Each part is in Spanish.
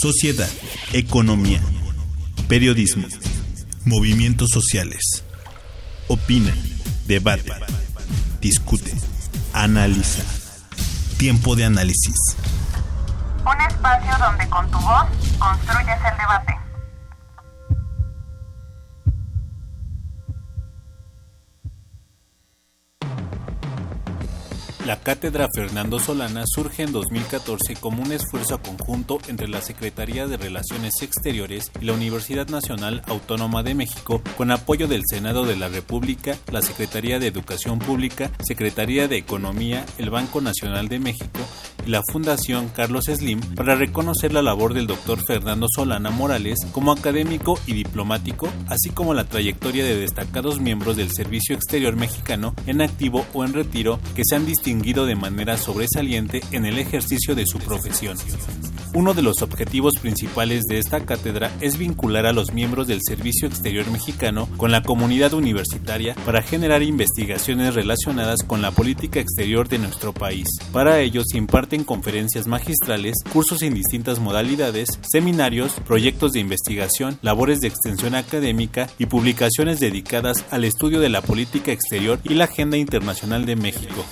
Sociedad. Economía. Periodismo. Movimientos sociales. Opina. Debate. Discute. Analiza. Tiempo de análisis. Un espacio donde con tu voz construyes el debate. La cátedra Fernando Solana surge en 2014 como un esfuerzo conjunto entre la Secretaría de Relaciones Exteriores y la Universidad Nacional Autónoma de México, con apoyo del Senado de la República, la Secretaría de Educación Pública, Secretaría de Economía, el Banco Nacional de México y la Fundación Carlos Slim para reconocer la labor del doctor Fernando Solana Morales como académico y diplomático, así como la trayectoria de destacados miembros del Servicio Exterior Mexicano en activo o en retiro que se han distinguido distinguido de manera sobresaliente en el ejercicio de su profesión. Uno de los objetivos principales de esta cátedra es vincular a los miembros del Servicio Exterior Mexicano con la comunidad universitaria para generar investigaciones relacionadas con la política exterior de nuestro país. Para ello se imparten conferencias magistrales, cursos en distintas modalidades, seminarios, proyectos de investigación, labores de extensión académica y publicaciones dedicadas al estudio de la política exterior y la agenda internacional de México.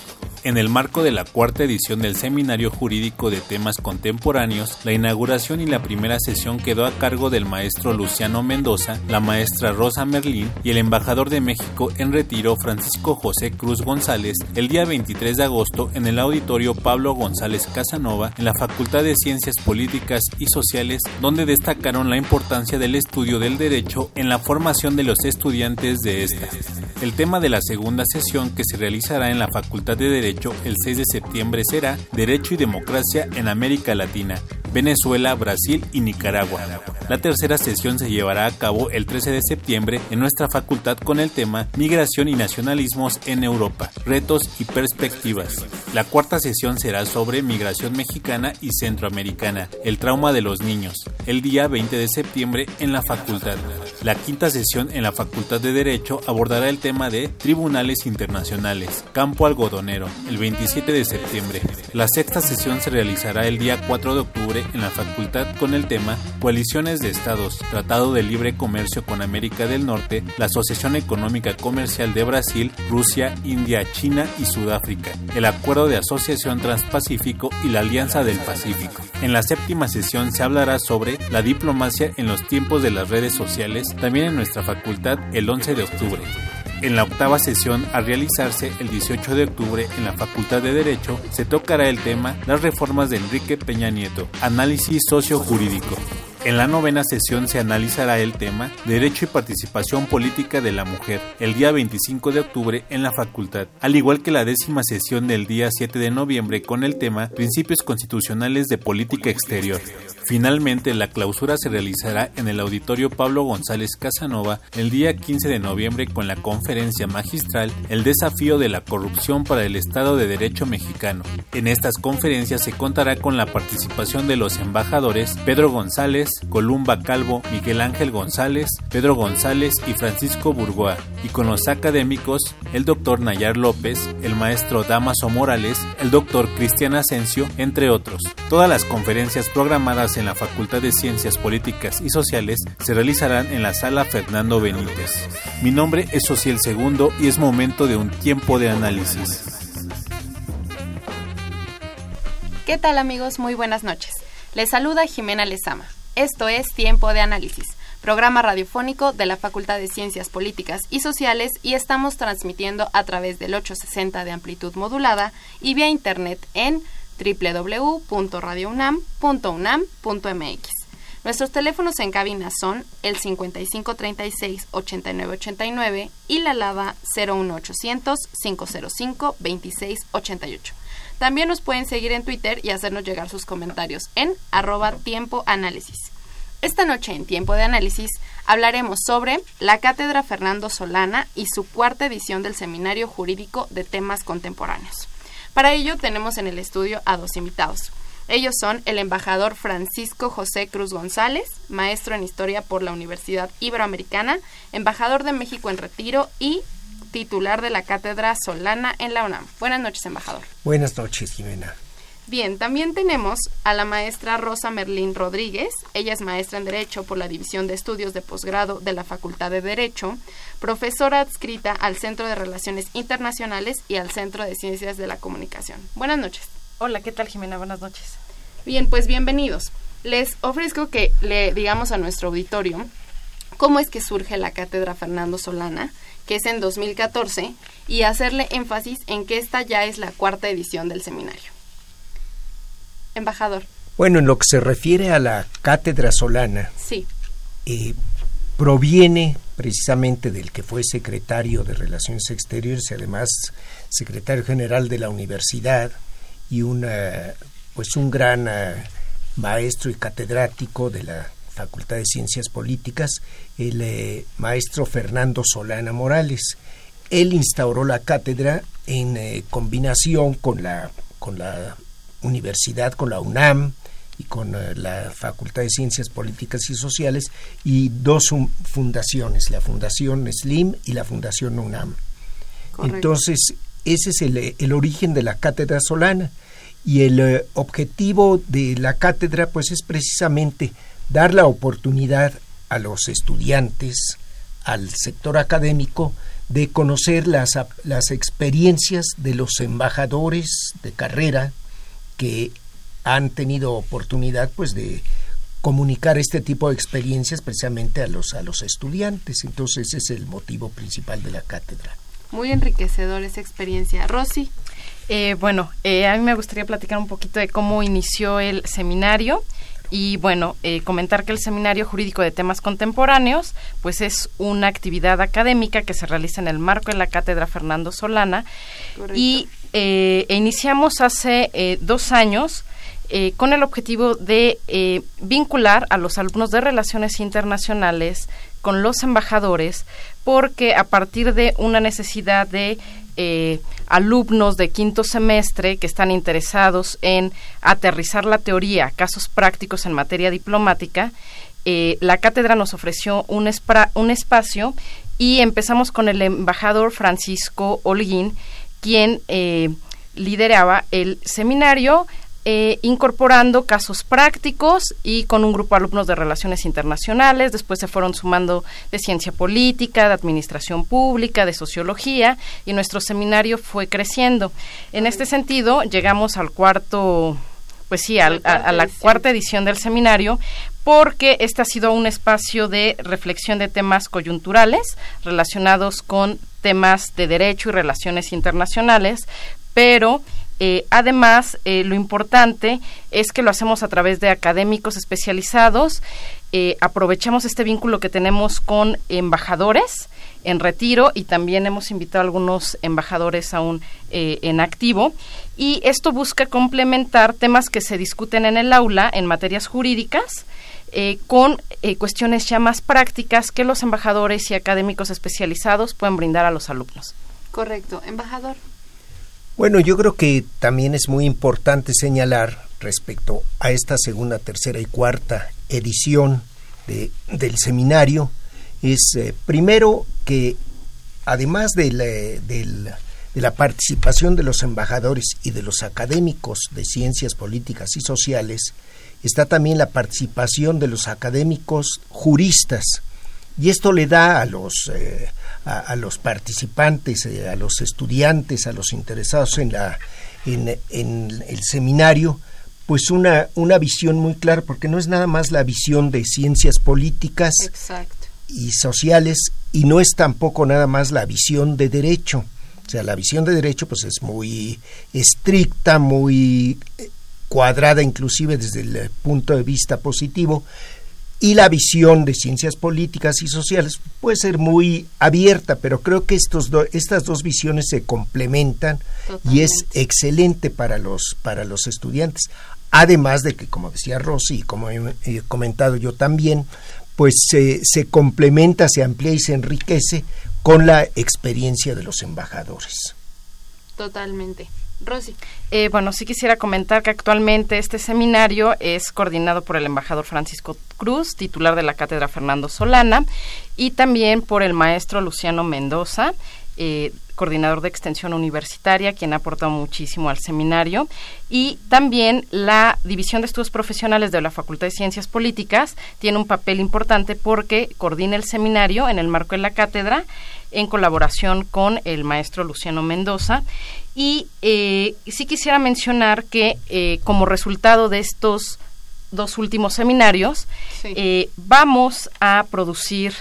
En el marco de la cuarta edición del Seminario Jurídico de Temas Contemporáneos, la inauguración y la primera sesión quedó a cargo del maestro Luciano Mendoza, la maestra Rosa Merlín y el embajador de México en retiro Francisco José Cruz González el día 23 de agosto en el auditorio Pablo González Casanova en la Facultad de Ciencias Políticas y Sociales, donde destacaron la importancia del estudio del derecho en la formación de los estudiantes de esta. El tema de la segunda sesión que se realizará en la Facultad de Derecho el 6 de septiembre será Derecho y Democracia en América Latina, Venezuela, Brasil y Nicaragua. La tercera sesión se llevará a cabo el 13 de septiembre en nuestra facultad con el tema Migración y Nacionalismos en Europa, Retos y Perspectivas. La cuarta sesión será sobre Migración Mexicana y Centroamericana, el trauma de los niños, el día 20 de septiembre en la facultad. La quinta sesión en la Facultad de Derecho abordará el tema de Tribunales Internacionales, Campo Algodonero, el 27 de septiembre. La sexta sesión se realizará el día 4 de octubre en la facultad con el tema Coaliciones de Estados, Tratado de Libre Comercio con América del Norte, la Asociación Económica Comercial de Brasil, Rusia, India, China y Sudáfrica, el Acuerdo de Asociación Transpacífico y la Alianza del Pacífico. En la séptima sesión se hablará sobre la diplomacia en los tiempos de las redes sociales, también en nuestra facultad el 11 de octubre. En la octava sesión, a realizarse el 18 de octubre en la Facultad de Derecho, se tocará el tema Las reformas de Enrique Peña Nieto, análisis socio-jurídico. En la novena sesión se analizará el tema Derecho y Participación Política de la Mujer el día 25 de octubre en la facultad, al igual que la décima sesión del día 7 de noviembre con el tema Principios Constitucionales de Política Exterior. Finalmente, la clausura se realizará en el Auditorio Pablo González Casanova el día 15 de noviembre con la conferencia magistral El desafío de la corrupción para el Estado de Derecho mexicano. En estas conferencias se contará con la participación de los embajadores Pedro González, Columba Calvo, Miguel Ángel González, Pedro González y Francisco Burgoa, y con los académicos el doctor Nayar López, el maestro Damaso Morales, el doctor Cristian Asensio, entre otros. Todas las conferencias programadas en la Facultad de Ciencias Políticas y Sociales se realizarán en la sala Fernando Benítez. Mi nombre es Ociel Segundo y es momento de un tiempo de análisis. ¿Qué tal amigos? Muy buenas noches. Les saluda Jimena Lezama. Esto es Tiempo de Análisis, programa radiofónico de la Facultad de Ciencias Políticas y Sociales y estamos transmitiendo a través del 860 de amplitud modulada y vía internet en www.radiounam.unam.mx. Nuestros teléfonos en cabina son el 5536-8989 y la lava 01800 505 2688. También nos pueden seguir en Twitter y hacernos llegar sus comentarios en arroba tiempo análisis. Esta noche en Tiempo de Análisis hablaremos sobre la Cátedra Fernando Solana y su cuarta edición del Seminario Jurídico de Temas Contemporáneos. Para ello tenemos en el estudio a dos invitados. Ellos son el embajador Francisco José Cruz González, maestro en historia por la Universidad Iberoamericana, embajador de México en retiro y titular de la Cátedra Solana en la UNAM. Buenas noches, embajador. Buenas noches, Jimena. Bien, también tenemos a la maestra Rosa Merlín Rodríguez. Ella es maestra en Derecho por la División de Estudios de Posgrado de la Facultad de Derecho, profesora adscrita al Centro de Relaciones Internacionales y al Centro de Ciencias de la Comunicación. Buenas noches. Hola, ¿qué tal Jimena? Buenas noches. Bien, pues bienvenidos. Les ofrezco que le digamos a nuestro auditorio cómo es que surge la cátedra Fernando Solana, que es en 2014, y hacerle énfasis en que esta ya es la cuarta edición del seminario embajador? Bueno, en lo que se refiere a la cátedra solana, sí. Eh, proviene precisamente del que fue secretario de Relaciones Exteriores y además secretario general de la universidad y una, pues un gran eh, maestro y catedrático de la Facultad de Ciencias Políticas, el eh, maestro Fernando Solana Morales. Él instauró la cátedra en combinación con la, con la universidad, con la UNAM y con eh, la Facultad de Ciencias Políticas y Sociales y dos fundaciones, la Fundación SLIM y la Fundación UNAM. Entonces, ese es el, origen de la cátedra solana y el eh, objetivo de la cátedra pues es precisamente dar la oportunidad a los estudiantes, al sector académico, de conocer las, las experiencias de los embajadores de carrera que han tenido oportunidad pues de comunicar este tipo de experiencias precisamente a los a los estudiantes. Entonces ese es el motivo principal de la cátedra. Muy enriquecedor esa experiencia. Rosy. Eh, bueno eh, a mí me gustaría platicar un poquito de cómo inició el seminario y bueno, eh, comentar que el Seminario Jurídico de Temas Contemporáneos, pues es una actividad académica que se realiza en el marco de la Cátedra Fernando Solana. Y eh, iniciamos hace eh, dos años eh, con el objetivo de vincular a los alumnos de relaciones internacionales con los embajadores, porque a partir de una necesidad de alumnos de quinto semestre que están interesados en aterrizar la teoría, casos prácticos en materia diplomática, la cátedra nos ofreció un, un espacio y empezamos con el embajador Francisco Holguín, quien eh, lideraba el seminario, eh, incorporando casos prácticos y con un grupo de alumnos de relaciones internacionales. Después se fueron sumando de ciencia política, de administración pública, de sociología y nuestro seminario fue creciendo. En este sentido, llegamos al cuarto pues sí, a, la cuarta edición del seminario, porque este ha sido un espacio de reflexión de temas coyunturales relacionados con temas de derecho y relaciones internacionales, pero eh, además, eh, lo importante es que lo hacemos a través de académicos especializados. Eh, aprovechamos este vínculo que tenemos con embajadores en retiro y también hemos invitado a algunos embajadores aún en activo. Y esto busca complementar temas que se discuten en el aula en materias jurídicas eh, con eh, cuestiones ya más prácticas que los embajadores y académicos especializados pueden brindar a los alumnos. Correcto. Embajador. Bueno, yo creo que también es muy importante señalar respecto a esta segunda, tercera y cuarta edición de, del seminario, es eh, primero que además de la participación de los embajadores y de los académicos de ciencias políticas y sociales, está también la participación de los académicos juristas. Y esto le da a los eh, a, los participantes, eh, a los estudiantes, a los interesados en la en, el seminario, pues una, una visión muy clara, porque no es nada más la visión de ciencias políticas y sociales, y no es tampoco nada más la visión de derecho. O sea, la visión de derecho pues es muy estricta, muy cuadrada inclusive desde el punto de vista positivo, y la visión de ciencias políticas y sociales puede ser muy abierta, pero creo que estos estas dos visiones se complementan y es excelente para los, para los estudiantes. Además de que, como decía Rosy y como he, comentado yo también, pues se, se complementa, se amplía y se enriquece con la experiencia de los embajadores. Totalmente. Rosy. Eh, bueno, sí quisiera comentar que actualmente este seminario es coordinado por el embajador Francisco Cruz, titular de la cátedra Fernando Solana, y también por el maestro Luciano Mendoza, eh, coordinador de extensión universitaria, quien ha aportado muchísimo al seminario, y también la División de Estudios Profesionales de la Facultad de Ciencias Políticas tiene un papel importante porque coordina el seminario en el marco de la cátedra en colaboración con el maestro Luciano Mendoza. Y eh, sí quisiera mencionar que eh, como resultado de estos dos últimos seminarios, eh, vamos a producir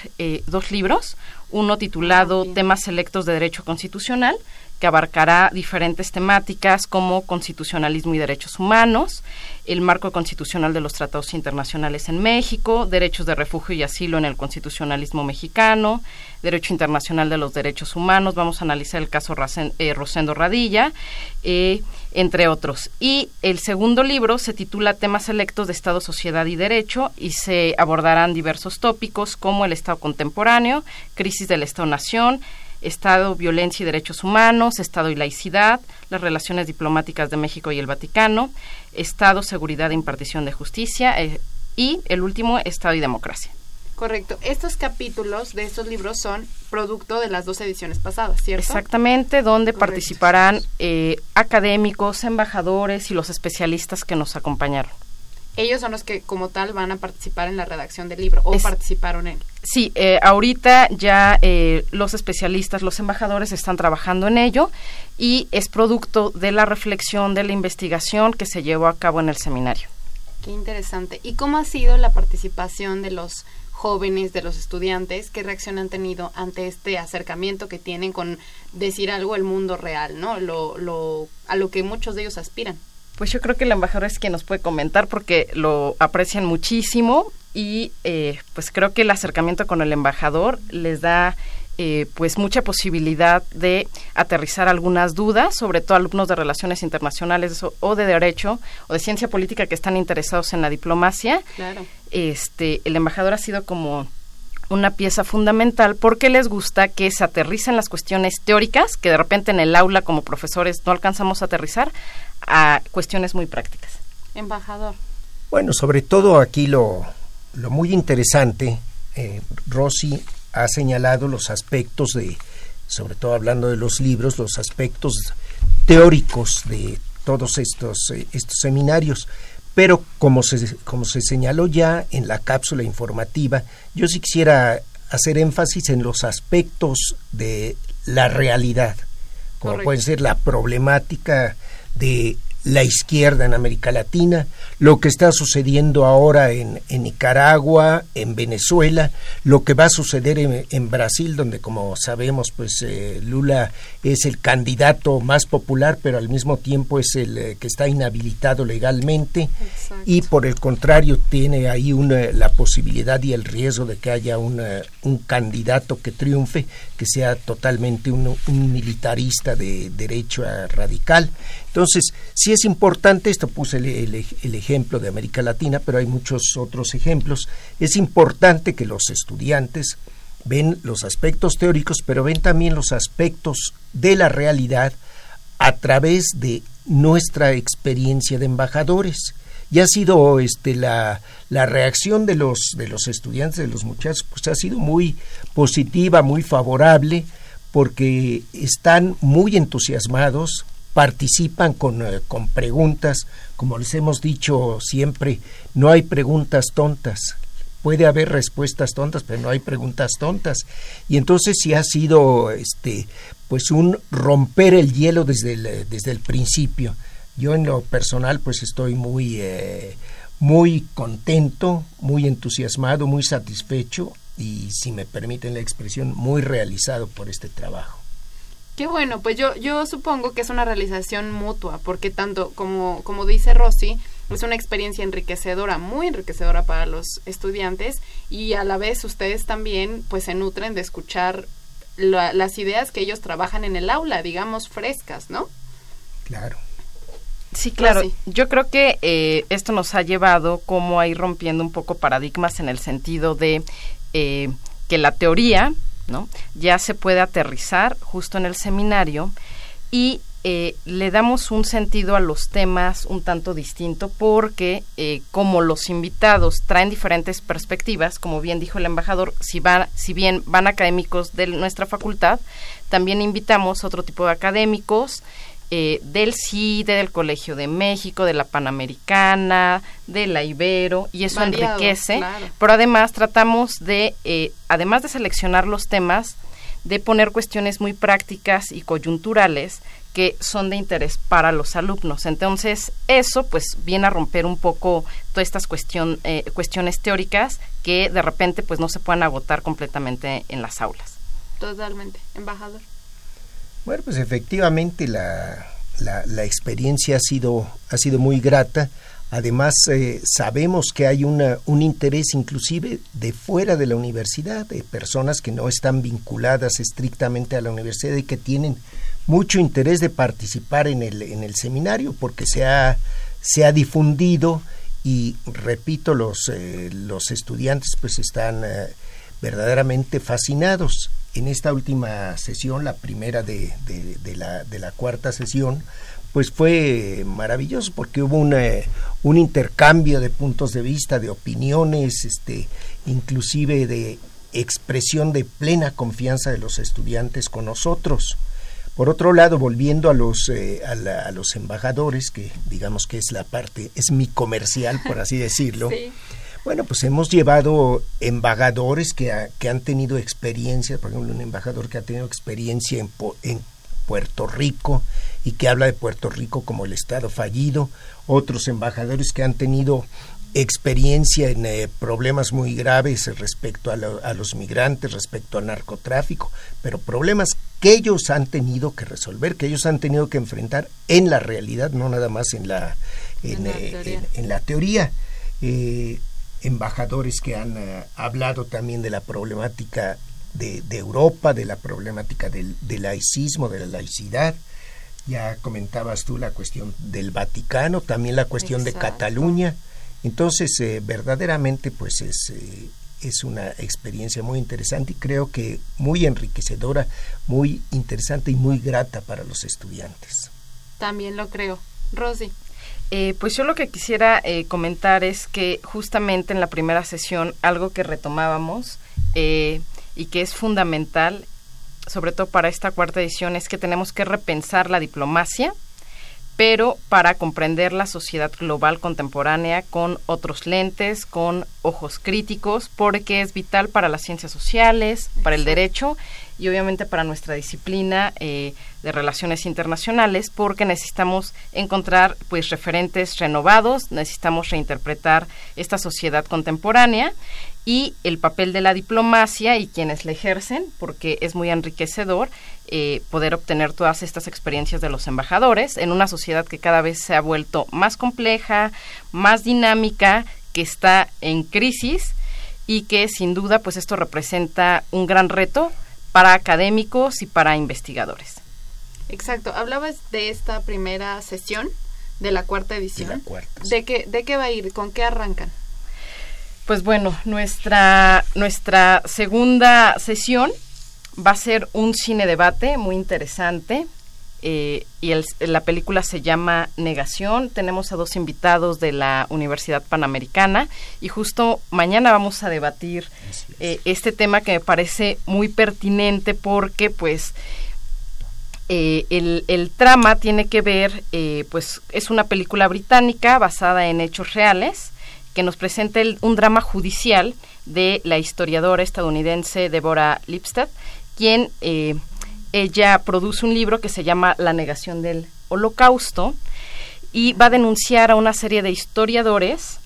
dos libros, uno titulado Temas Selectos de Derecho Constitucional, que abarcará diferentes temáticas como constitucionalismo y derechos humanos, el marco constitucional de los tratados internacionales en México, derechos de refugio y asilo en el constitucionalismo mexicano, derecho internacional de los derechos humanos, vamos a analizar el caso eh, Rosendo Radilla, eh, entre otros. Y el segundo libro se titula Temas selectos de Estado, Sociedad y Derecho y se abordarán diversos tópicos como el Estado contemporáneo, crisis del Estado-Nación, Estado, violencia y derechos humanos, Estado y laicidad, las relaciones diplomáticas de México y el Vaticano, Estado, seguridad e impartición de justicia eh, y el último, Estado y democracia. Correcto. Estos capítulos de estos libros son producto de las dos ediciones pasadas, ¿cierto? Exactamente, donde participarán eh, académicos, embajadores y los especialistas que nos acompañaron ellos son los que como tal van a participar en la redacción del libro o participaron en. Sí, eh, ahorita ya eh, los especialistas, los embajadores están trabajando en ello y es producto de la reflexión, de la investigación que se llevó a cabo en el seminario. Qué interesante. ¿Y cómo ha sido la participación de los jóvenes, de los estudiantes? ¿Qué reacción han tenido ante este acercamiento que tienen con decir algo el mundo real, ¿no? Lo, lo, a lo que muchos de ellos aspiran. Pues yo creo que el embajador es quien nos puede comentar porque lo aprecian muchísimo y eh, pues creo que el acercamiento con el embajador les da eh, pues mucha posibilidad de aterrizar algunas dudas, sobre todo alumnos de relaciones internacionales o, de derecho o de ciencia política que están interesados en la diplomacia. Claro. Este, el embajador ha sido como una pieza fundamental porque les gusta que se aterricen las cuestiones teóricas que de repente en el aula como profesores no alcanzamos a aterrizar a cuestiones muy prácticas. Embajador. Bueno, sobre todo aquí lo, lo muy interesante, eh, Rosy ha señalado los aspectos de, sobre todo hablando de los libros, los aspectos teóricos de todos estos, eh, estos seminarios. Pero como se, como se señaló ya en la cápsula informativa, yo sí quisiera hacer énfasis en los aspectos de la realidad, como puede ser la problemática de la izquierda en América Latina, lo que está sucediendo ahora en, Nicaragua, en Venezuela, lo que va a suceder en, Brasil, donde como sabemos, pues eh, Lula es el candidato más popular, pero al mismo tiempo es el eh, que está inhabilitado legalmente y por el contrario tiene ahí una, la posibilidad y el riesgo de que haya un candidato que triunfe, que sea totalmente un, un militarista de derecho radical. Entonces, sí es importante, esto puse el, ejemplo de América Latina, pero hay muchos otros ejemplos, es importante que los estudiantes ven los aspectos teóricos, pero ven también los aspectos de la realidad a través de nuestra experiencia de embajadores. Y ha sido este, la, la reacción de los, de los estudiantes, de los muchachos, pues ha sido muy positiva, muy favorable, porque están muy entusiasmados, participan con, eh, con preguntas, como les hemos dicho siempre, no hay preguntas tontas, puede haber respuestas tontas, pero no hay preguntas tontas. Y entonces sí ha sido este pues un romper el hielo desde el, desde el principio. Yo en lo personal pues estoy muy eh, muy contento, muy entusiasmado, muy satisfecho y si me permiten la expresión muy realizado por este trabajo. Qué bueno, pues yo, yo supongo que es una realización mutua, porque tanto como, como dice Rosy, es una experiencia enriquecedora, muy enriquecedora para los estudiantes y a la vez ustedes también pues se nutren de escuchar las ideas que ellos trabajan en el aula, digamos, frescas, ¿no? Claro. Sí, claro. Yo creo que eh, esto nos ha llevado como a ir rompiendo un poco paradigmas en el sentido de eh, que la teoría, ¿no? Ya se puede aterrizar justo en el seminario y eh, le damos un sentido a los temas un tanto distinto porque como los invitados traen diferentes perspectivas, como bien dijo el embajador, si, van, si bien van académicos de nuestra facultad, también invitamos otro tipo de académicos eh, del CIDE, del Colegio de México, de la Panamericana, de la Ibero, y eso enriquece. Pero además tratamos de, eh, además de seleccionar los temas, de poner cuestiones muy prácticas y coyunturales que son de interés para los alumnos. Entonces, eso pues viene a romper un poco todas estas cuestión, eh, cuestiones teóricas que de repente pues no se puedan agotar completamente en las aulas. Totalmente, embajador. Bueno, pues efectivamente la, la, experiencia ha sido, ha sido muy grata. Además, eh, sabemos que hay una, un interés inclusive de fuera de la universidad, de personas que no están vinculadas estrictamente a la universidad y que tienen mucho interés de participar en el, en el seminario porque se ha, se ha difundido y, repito, los, eh, los estudiantes pues están eh, verdaderamente fascinados en esta última sesión, la primera de, de, la, de la cuarta sesión, pues fue maravilloso porque hubo un intercambio de puntos de vista, de opiniones, este, inclusive de expresión de plena confianza de los estudiantes con nosotros. Por otro lado, volviendo a los, eh, a, los embajadores, que digamos que es la parte, es mi comercial, por así decirlo, Bueno, pues hemos llevado embajadores que, que han tenido experiencia, por ejemplo, un embajador que ha tenido experiencia en, en Puerto Rico y que habla de Puerto Rico como el Estado fallido, otros embajadores que han tenido experiencia en eh, problemas muy graves respecto a, a, los migrantes, respecto al narcotráfico, pero problemas que ellos han tenido que resolver, que ellos han tenido que enfrentar en la realidad, no nada más en la, en, la eh, teoría. En, la teoría. Eh, embajadores que han eh, hablado también de la problemática de, Europa, de la problemática del, laicismo, de la laicidad. Ya comentabas tú la cuestión del Vaticano, también la cuestión de Cataluña. Entonces, eh, verdaderamente, pues es, eh, es una experiencia muy interesante y creo que muy enriquecedora, muy interesante y muy grata para los estudiantes. También lo creo. Rosy. Eh, pues yo lo que quisiera eh, comentar es que justamente en la primera sesión algo que retomábamos eh, y que es fundamental, sobre todo para esta cuarta edición, es que tenemos que repensar la diplomacia, pero para comprender la sociedad global contemporánea con otros lentes, con ojos críticos, porque es vital para las ciencias sociales, para el derecho y obviamente para nuestra disciplina eh, de relaciones internacionales porque necesitamos encontrar pues referentes renovados, necesitamos reinterpretar esta sociedad contemporánea y el papel de la diplomacia y quienes la ejercen, porque es muy enriquecedor eh, poder obtener todas estas experiencias de los embajadores en una sociedad que cada vez se ha vuelto más compleja, más dinámica, que está en crisis y que sin duda pues esto representa un gran reto para académicos y para investigadores. Exacto. Hablabas de esta primera sesión de la cuarta edición. De, qué, ¿De qué va a ir? ¿Con qué arrancan? Pues bueno, nuestra, nuestra segunda sesión va a ser un cine debate muy interesante. Eh, y la película se llama Negación. Tenemos a dos invitados de la Universidad Panamericana y justo mañana vamos a debatir eh, este tema que me parece muy pertinente porque pues eh, el, el, trama tiene que ver, pues es una película británica basada en hechos reales que nos presenta un drama judicial de la historiadora estadounidense Deborah Lipstadt, quien ella produce un libro que se llama La negación del holocausto y va a denunciar a una serie de historiadores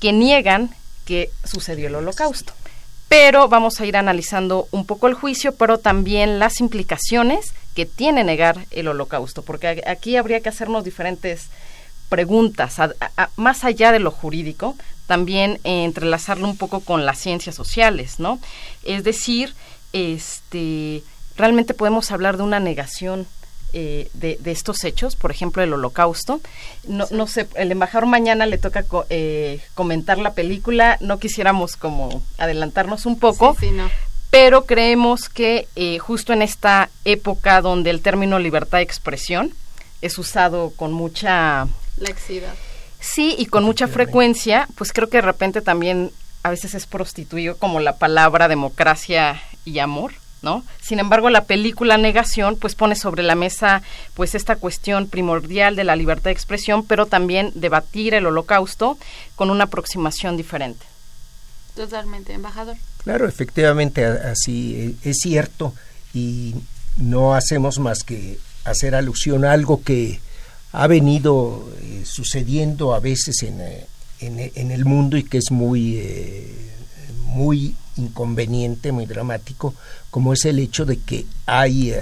que niegan que sucedió el holocausto. Pero vamos a ir analizando un poco el juicio, pero también las implicaciones que tiene negar el holocausto, porque aquí habría que hacernos diferentes preguntas, más allá de lo jurídico, también entrelazarlo un poco con las ciencias sociales, ¿no? Es decir, este, realmente podemos hablar de una negación eh, de, estos hechos, por ejemplo, el holocausto. No, no sé, el embajador mañana le toca eh, comentar la película, no quisiéramos como adelantarnos un poco, pero creemos que eh, justo en esta época donde el término libertad de expresión es usado con mucha... Laxidad. Sí, y con mucha frecuencia, pues creo que de repente también a veces es prostituido como la palabra democracia y amor. ¿No? Sin embargo, la película Negación pues pone sobre la mesa pues esta cuestión primordial de la libertad de expresión, pero también debatir el holocausto con una aproximación diferente. Totalmente, embajador. Claro, efectivamente así eh, es cierto y no hacemos más que hacer alusión a algo que ha venido eh, sucediendo a veces en, eh, en, el mundo y que es muy, muy inconveniente, muy dramático, como es el hecho de que hay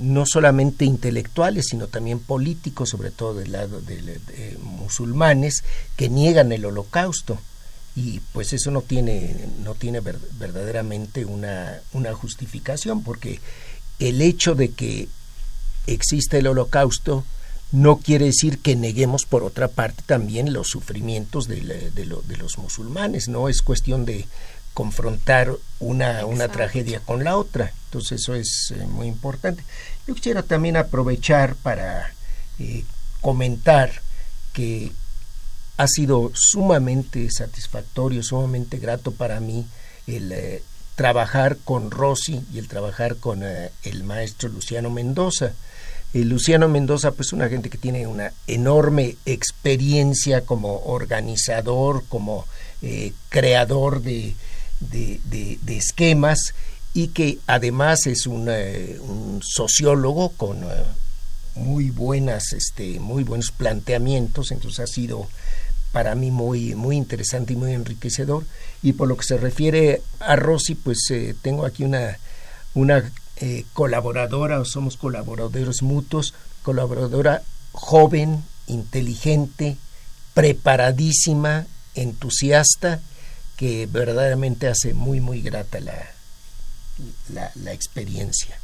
no solamente intelectuales, sino también políticos, sobre todo del lado de musulmanes, que niegan el holocausto. Y pues eso no tiene no tiene verdaderamente una, una justificación porque el hecho de que existe el holocausto no quiere decir que neguemos por otra parte también los sufrimientos de, de, los musulmanes. No es cuestión de confrontar una, una tragedia con la otra. Entonces eso es eh, muy importante. Yo quisiera también aprovechar para eh, comentar que ha sido sumamente satisfactorio, sumamente grato para mí el eh, trabajar con Rosy y el trabajar con el maestro Luciano Mendoza. Luciano Mendoza, pues una gente que tiene una enorme experiencia como organizador, como creador de, de, esquemas y que además es un, un sociólogo con muy buenas, este, muy buenos planteamientos, entonces ha sido para mí muy, muy interesante y muy enriquecedor. Y por lo que se refiere a Rosy, pues eh, tengo aquí una, una eh, colaboradora, somos colaboradores mutuos, colaboradora joven, inteligente, preparadísima, entusiasta, que verdaderamente hace muy, muy grata la, la, la experiencia.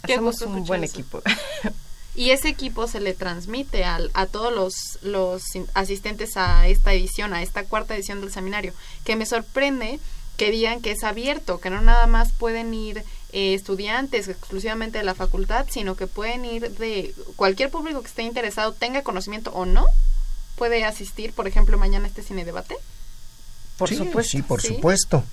Hacemos un buen equipo. y ese equipo se le transmite a, a todos los, los asistentes a esta edición, a esta cuarta edición del seminario, que me sorprende que digan que es abierto, que no nada más pueden ir eh, estudiantes exclusivamente de la facultad, sino que pueden ir de cualquier público que esté interesado, tenga conocimiento o no, puede asistir, por ejemplo, mañana a este cine debate. Por supuesto. Sí, por supuesto.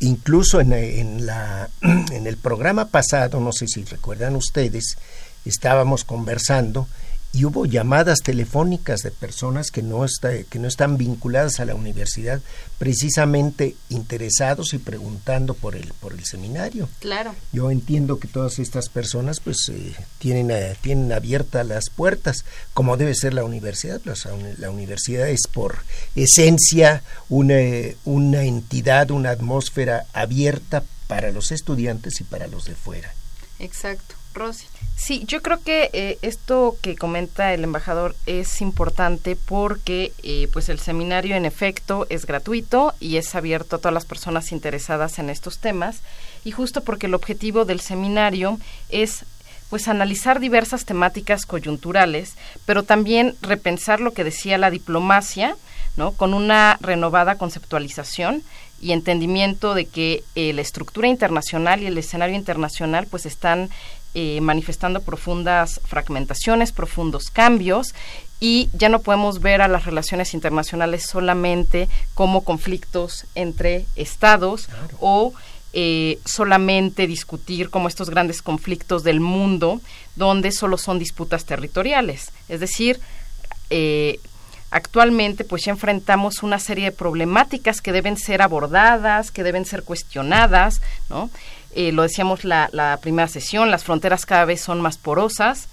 incluso en, en, la, en el programa pasado, no sé si recuerdan ustedes, estábamos conversando y hubo llamadas telefónicas de personas que no, está, que no están vinculadas a la universidad, precisamente interesados y preguntando por el, por el seminario. Claro. Yo entiendo que todas estas personas pues eh, tienen, eh, tienen abiertas las puertas, como debe ser la universidad. Pues, la universidad es por esencia una, una entidad, una atmósfera abierta para los estudiantes y para los de fuera. Exacto. Rosy. Sí, yo creo que eh, esto que comenta el embajador es importante porque eh, pues el seminario en efecto es gratuito y es abierto a todas las personas interesadas en estos temas y justo porque el objetivo del seminario es pues analizar diversas temáticas coyunturales, pero también repensar lo que decía la diplomacia, ¿no? Con una renovada conceptualización y entendimiento de que eh, la estructura internacional y el escenario internacional pues están eh, manifestando profundas fragmentaciones, profundos cambios y ya no podemos ver a las relaciones internacionales solamente como conflictos entre estados o eh, solamente discutir como estos grandes conflictos del mundo donde solo son disputas territoriales. Es decir, eh, actualmente pues ya enfrentamos una serie de problemáticas que deben ser abordadas, que deben ser cuestionadas, ¿no? Eh, lo decíamos la, la primera sesión, las fronteras cada vez son más porosas,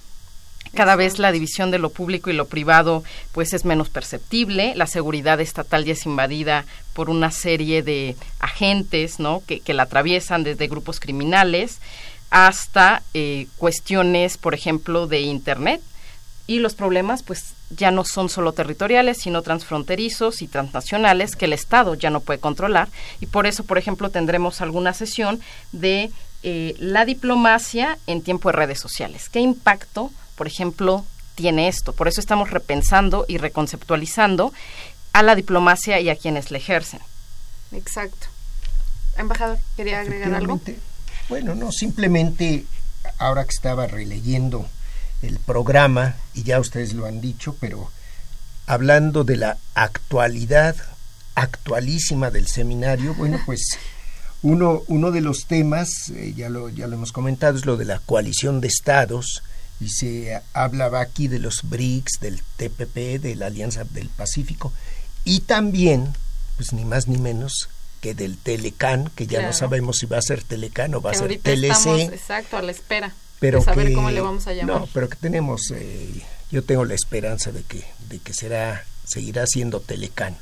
cada vez la división de lo público y lo privado pues es menos perceptible, la seguridad estatal ya es invadida por una serie de agentes ¿no? que, que la atraviesan desde grupos criminales hasta eh, cuestiones, por ejemplo, de Internet y los problemas pues ya no son solo territoriales, sino transfronterizos y transnacionales que el Estado ya no puede controlar. Y por eso, por ejemplo, tendremos alguna sesión de eh, la diplomacia en tiempo de redes sociales. ¿Qué impacto, por ejemplo, tiene esto? Por eso estamos repensando y reconceptualizando a la diplomacia y a quienes la ejercen. Exacto. Embajador, ¿quería agregar algo? Bueno, no, simplemente ahora que estaba releyendo el programa, y ya ustedes lo han dicho, pero hablando de la actualidad actualísima del seminario, bueno, pues uno, uno de los temas, eh, ya, lo, ya lo hemos comentado, es lo de la coalición de estados, y se hablaba aquí de los BRICS, del TPP, de la Alianza del Pacífico, y también, pues ni más ni menos, que del Telecan, que ya no sabemos si va a ser Telecan o va a ser TLC. exacto, a la espera pero de saber cómo le vamos a llamar. No, pero que tenemos, eh, yo tengo la esperanza de que, de que será, seguirá siendo Telecan.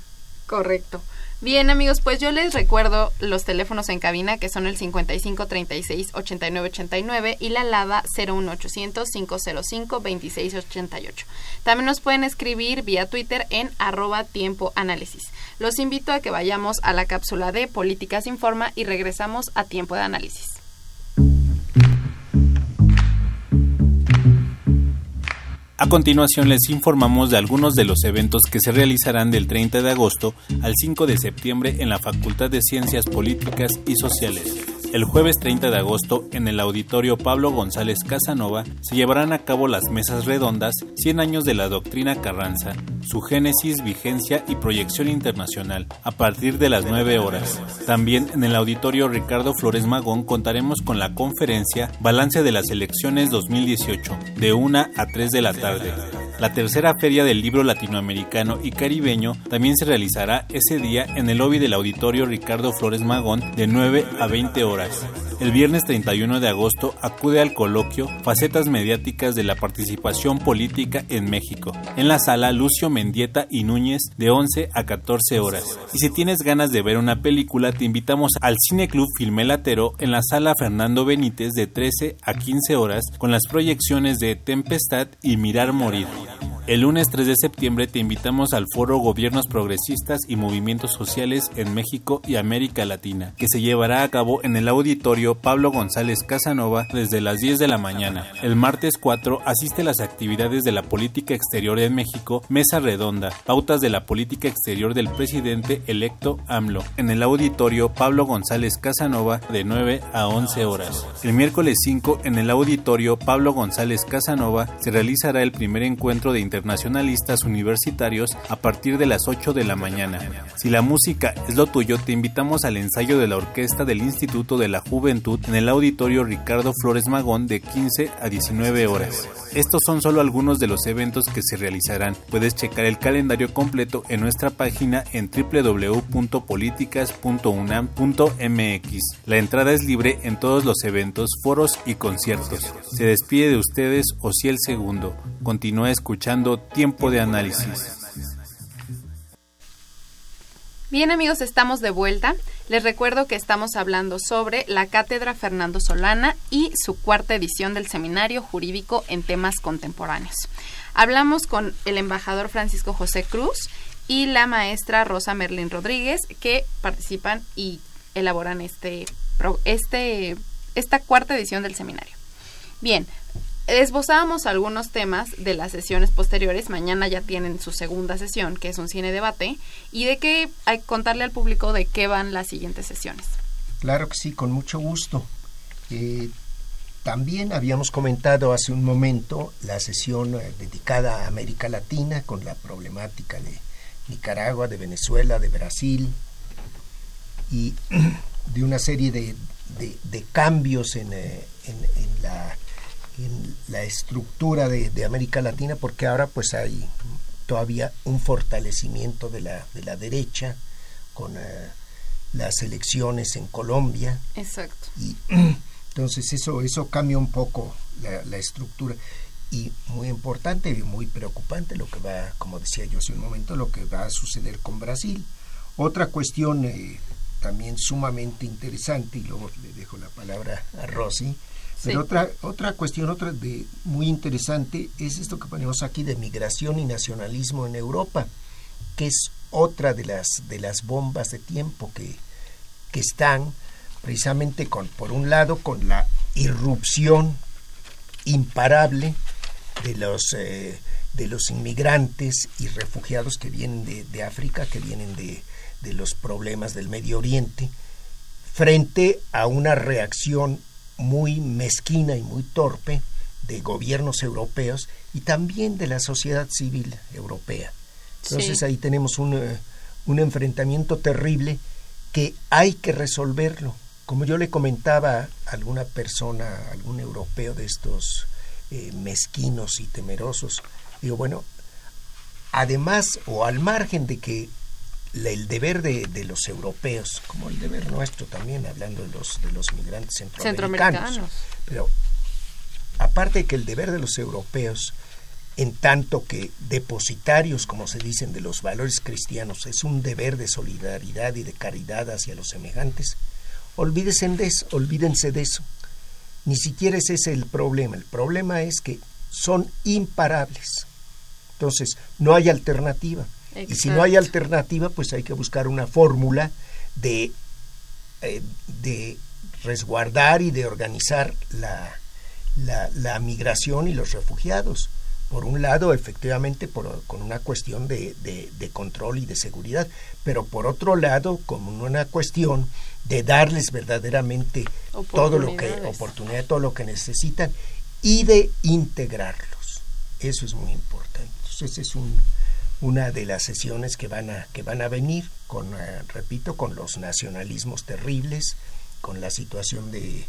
Correcto. Bien, amigos, pues yo les recuerdo los teléfonos en cabina que son el 55 36 89 89 y la LADA 01800 505 26 88. También nos pueden escribir vía Twitter en arroba tiempo análisis. Los invito a que vayamos a la cápsula de Políticas Informa y regresamos a tiempo de análisis. A continuación les informamos de algunos de los eventos que se realizarán del 30 de agosto al 5 de septiembre en la Facultad de Ciencias Políticas y Sociales. El jueves 30 de agosto, en el auditorio Pablo González Casanova, se llevarán a cabo las mesas redondas 100 años de la doctrina Carranza, su génesis, vigencia y proyección internacional, a partir de las 9 horas. También en el auditorio Ricardo Flores Magón contaremos con la conferencia Balance de las Elecciones 2018, de 1 a 3 de la tarde. La tercera feria del libro latinoamericano y caribeño también se realizará ese día en el lobby del auditorio Ricardo Flores Magón de 9 a 20 horas. El viernes 31 de agosto acude al coloquio Facetas mediáticas de la participación política en México, en la sala Lucio Mendieta y Núñez de 11 a 14 horas. Y si tienes ganas de ver una película, te invitamos al Cine Club Filmelatero en la sala Fernando Benítez de 13 a 15 horas con las proyecciones de Tempestad y Mirar Morir. El lunes 3 de septiembre te invitamos al foro Gobiernos Progresistas y Movimientos Sociales en México y América Latina, que se llevará a cabo en el auditorio Pablo González Casanova desde las 10 de la mañana. El martes 4 asiste a las actividades de la política exterior en México, Mesa Redonda, pautas de la política exterior del presidente electo AMLO, en el auditorio Pablo González Casanova de 9 a 11 horas. El miércoles 5 en el auditorio Pablo González Casanova se realizará el primer encuentro de internacionalistas universitarios a partir de las 8 de la mañana. Si la música es lo tuyo, te invitamos al ensayo de la orquesta del Instituto de la Juventud en el auditorio Ricardo Flores Magón de 15 a 19 horas. Estos son solo algunos de los eventos que se realizarán. Puedes checar el calendario completo en nuestra página en www.políticas.unam.mx. La entrada es libre en todos los eventos, foros y conciertos. Se despide de ustedes Ociel Segundo. Continúa escuchando Tiempo de Análisis. Bien amigos, estamos de vuelta. Les recuerdo que estamos hablando sobre la Cátedra Fernando Solana y su cuarta edición del Seminario Jurídico en Temas Contemporáneos. Hablamos con el embajador Francisco José Cruz y la maestra Rosa Merlin Rodríguez que participan y elaboran este, este, esta cuarta edición del seminario. Bien, esbozábamos algunos temas de las sesiones posteriores. Mañana ya tienen su segunda sesión, que es un cine debate, y de qué hay que contarle al público de qué van las siguientes sesiones. Claro que sí, con mucho gusto. Eh, también habíamos comentado hace un momento la sesión eh, dedicada a América Latina con la problemática de Nicaragua, de Venezuela, de Brasil y de una serie de, cambios en, eh, en la en la estructura de, América Latina porque ahora pues hay todavía un fortalecimiento de la, de la derecha con eh, las elecciones en Colombia. Exacto. Y entonces eso, eso cambia un poco la, estructura. Y muy importante y muy preocupante lo que va, como decía yo hace un momento, lo que va a suceder con Brasil. Otra cuestión eh, también sumamente interesante, y luego le dejo la palabra a Rosy, Pero otra, otra cuestión, otra de muy interesante, es esto que ponemos aquí de migración y nacionalismo en Europa, que es otra de las, de las bombas de tiempo que, que están precisamente con, por un lado, con la irrupción imparable de los, eh, de los inmigrantes y refugiados que vienen de, de África, que vienen de, de los problemas del Medio Oriente, frente a una reacción muy mezquina y muy torpe de gobiernos europeos y también de la sociedad civil europea. Entonces ahí tenemos un, eh, un enfrentamiento terrible que hay que resolverlo. Como yo le comentaba a alguna persona, a algún europeo de estos eh, mezquinos y temerosos, digo, bueno, además o al margen de que el deber de, de, los europeos, como el deber nuestro también, hablando de los, de los migrantes centroamericanos, centroamericanos. pero aparte de que el deber de los europeos, en tanto que depositarios, como se dicen, de los valores cristianos, es un deber de solidaridad y de caridad hacia los semejantes, olvídense de eso, olvídense de eso. Ni siquiera ese es el problema. El problema es que son imparables. Entonces, no hay alternativa. Exacto. Y si no hay alternativa, pues hay que buscar una fórmula de, eh, de resguardar y de organizar la, la, la, migración y los refugiados. Por un lado, efectivamente, por, con una cuestión de, de, de, control y de seguridad, pero por otro lado, como una cuestión de darles verdaderamente todo lo que oportunidad, todo lo que necesitan y de integrarlos. Eso es muy importante. Entonces, es un, una de las sesiones que van a que van a venir con uh, repito con los nacionalismos terribles con la situación de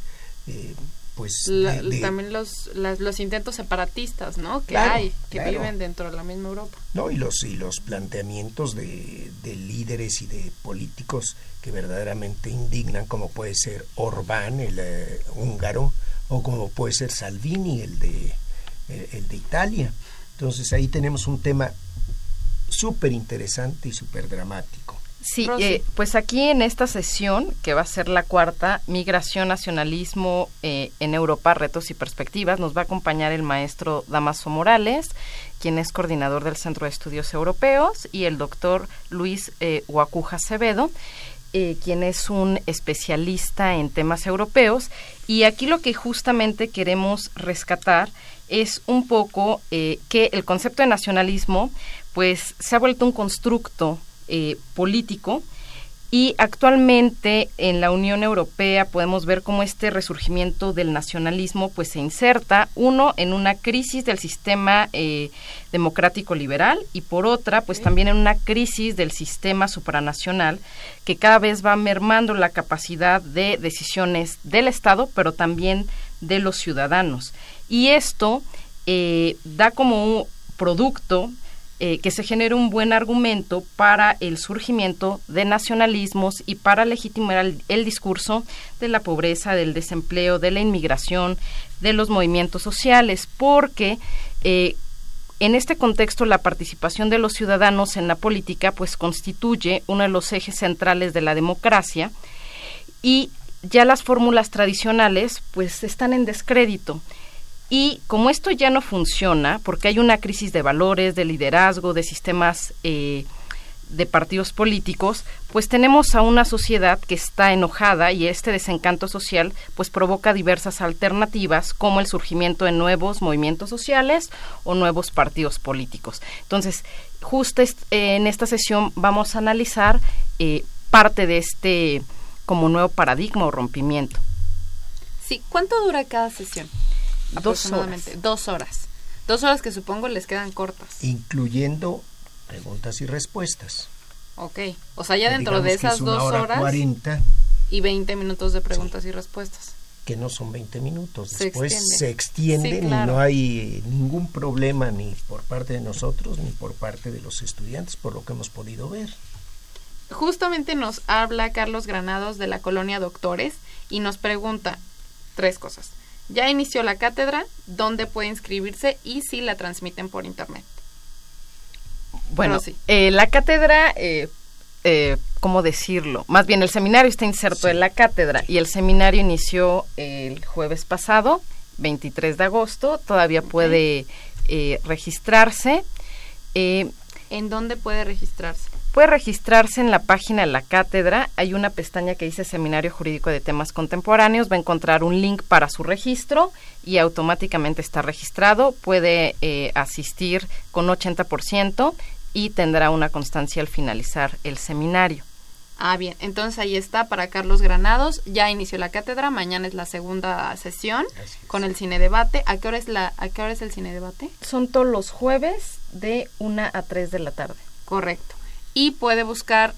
eh, pues la, de, de, también los las, los intentos separatistas no que claro, hay que claro. viven dentro de la misma Europa. No y los y los planteamientos de, de líderes y de políticos que verdaderamente indignan como puede ser Orbán el eh, húngaro o como puede ser Salvini el de el, el de Italia. Entonces ahí tenemos un tema súper interesante y súper dramático. Sí, eh, pues aquí en esta sesión, que va a ser la cuarta, Migración, Nacionalismo eh, en Europa, Retos y Perspectivas, nos va a acompañar el maestro Damaso Morales, quien es coordinador del Centro de Estudios Europeos, y el doctor Luis eh, Huacuja Acevedo, eh, quien es un especialista en temas europeos. Y aquí lo que justamente queremos rescatar es un poco eh, que el concepto de nacionalismo pues se ha vuelto un constructo eh, político y actualmente en la Unión Europea podemos ver cómo este resurgimiento del nacionalismo pues se inserta uno en una crisis del sistema eh, democrático liberal y por otra pues también en una crisis del sistema supranacional que cada vez va mermando la capacidad de decisiones del Estado pero también de los ciudadanos. Y esto eh, da como un producto eh, que se genere un buen argumento para el surgimiento de nacionalismos y para legitimar el, discurso de la pobreza, del desempleo, de la inmigración, de los movimientos sociales, porque eh, en este contexto la participación de los ciudadanos en la política pues constituye uno de los ejes centrales de la democracia y ya las fórmulas tradicionales pues están en descrédito. Y como esto ya no funciona, porque hay una crisis de valores, de liderazgo, de sistemas eh, de partidos políticos, pues tenemos a una sociedad que está enojada y este desencanto social pues provoca diversas alternativas como el surgimiento de nuevos movimientos sociales o nuevos partidos políticos. Entonces, justo en esta sesión vamos a analizar eh, parte de este como nuevo paradigma o rompimiento. Sí, ¿cuánto dura cada sesión? Aproximadamente dos horas. Dos horas que supongo les quedan cortas. Incluyendo preguntas y respuestas. Ok, o sea, ya dentro de esas dos hora horas 40, y 20 minutos de preguntas sí. y respuestas. Que no son 20 minutos, se después extiende. se extienden sí, claro. y no hay ningún problema ni por parte de nosotros ni por parte de los estudiantes, por lo que hemos podido ver. Justamente nos habla Carlos Granados de la colonia Doctores y nos pregunta tres cosas. Ya inició la cátedra, dónde puede inscribirse y si la transmiten por internet. Bueno, sí. eh, la cátedra eh, eh, ¿cómo decirlo? Más bien, el seminario está inserto en la cátedra y el seminario inició el jueves pasado, 23 de agosto, todavía puede eh, registrarse. Eh, ¿En dónde puede registrarse? Puede registrarse en la página de la cátedra. Hay una pestaña que dice Seminario Jurídico de Temas Contemporáneos. Va a encontrar un link para su registro y automáticamente está registrado. Puede eh, asistir con 80% y tendrá una constancia al finalizar el seminario. Ah, bien. Entonces ahí está para Carlos Granados. Ya inició la cátedra. Mañana es la segunda sesión con el cine debate. ¿A qué hora es la a qué hora es el cine debate? Son todos los jueves de 1 a 3 de la tarde. Correcto y puede buscar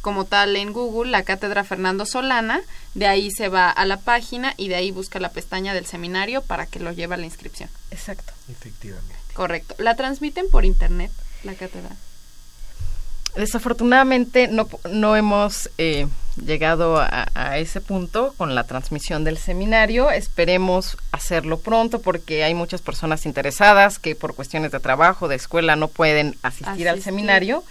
como tal en Google la cátedra Fernando Solana, de ahí se va a la página y de ahí busca la pestaña del seminario para que lo lleve a la inscripción. Exacto. Efectivamente. Correcto. ¿La transmiten por internet la cátedra? Desafortunadamente no, no hemos eh, llegado a, ese punto con la transmisión del seminario. Esperemos hacerlo pronto porque hay muchas personas interesadas que por cuestiones de trabajo, de escuela, no pueden asistir. al seminario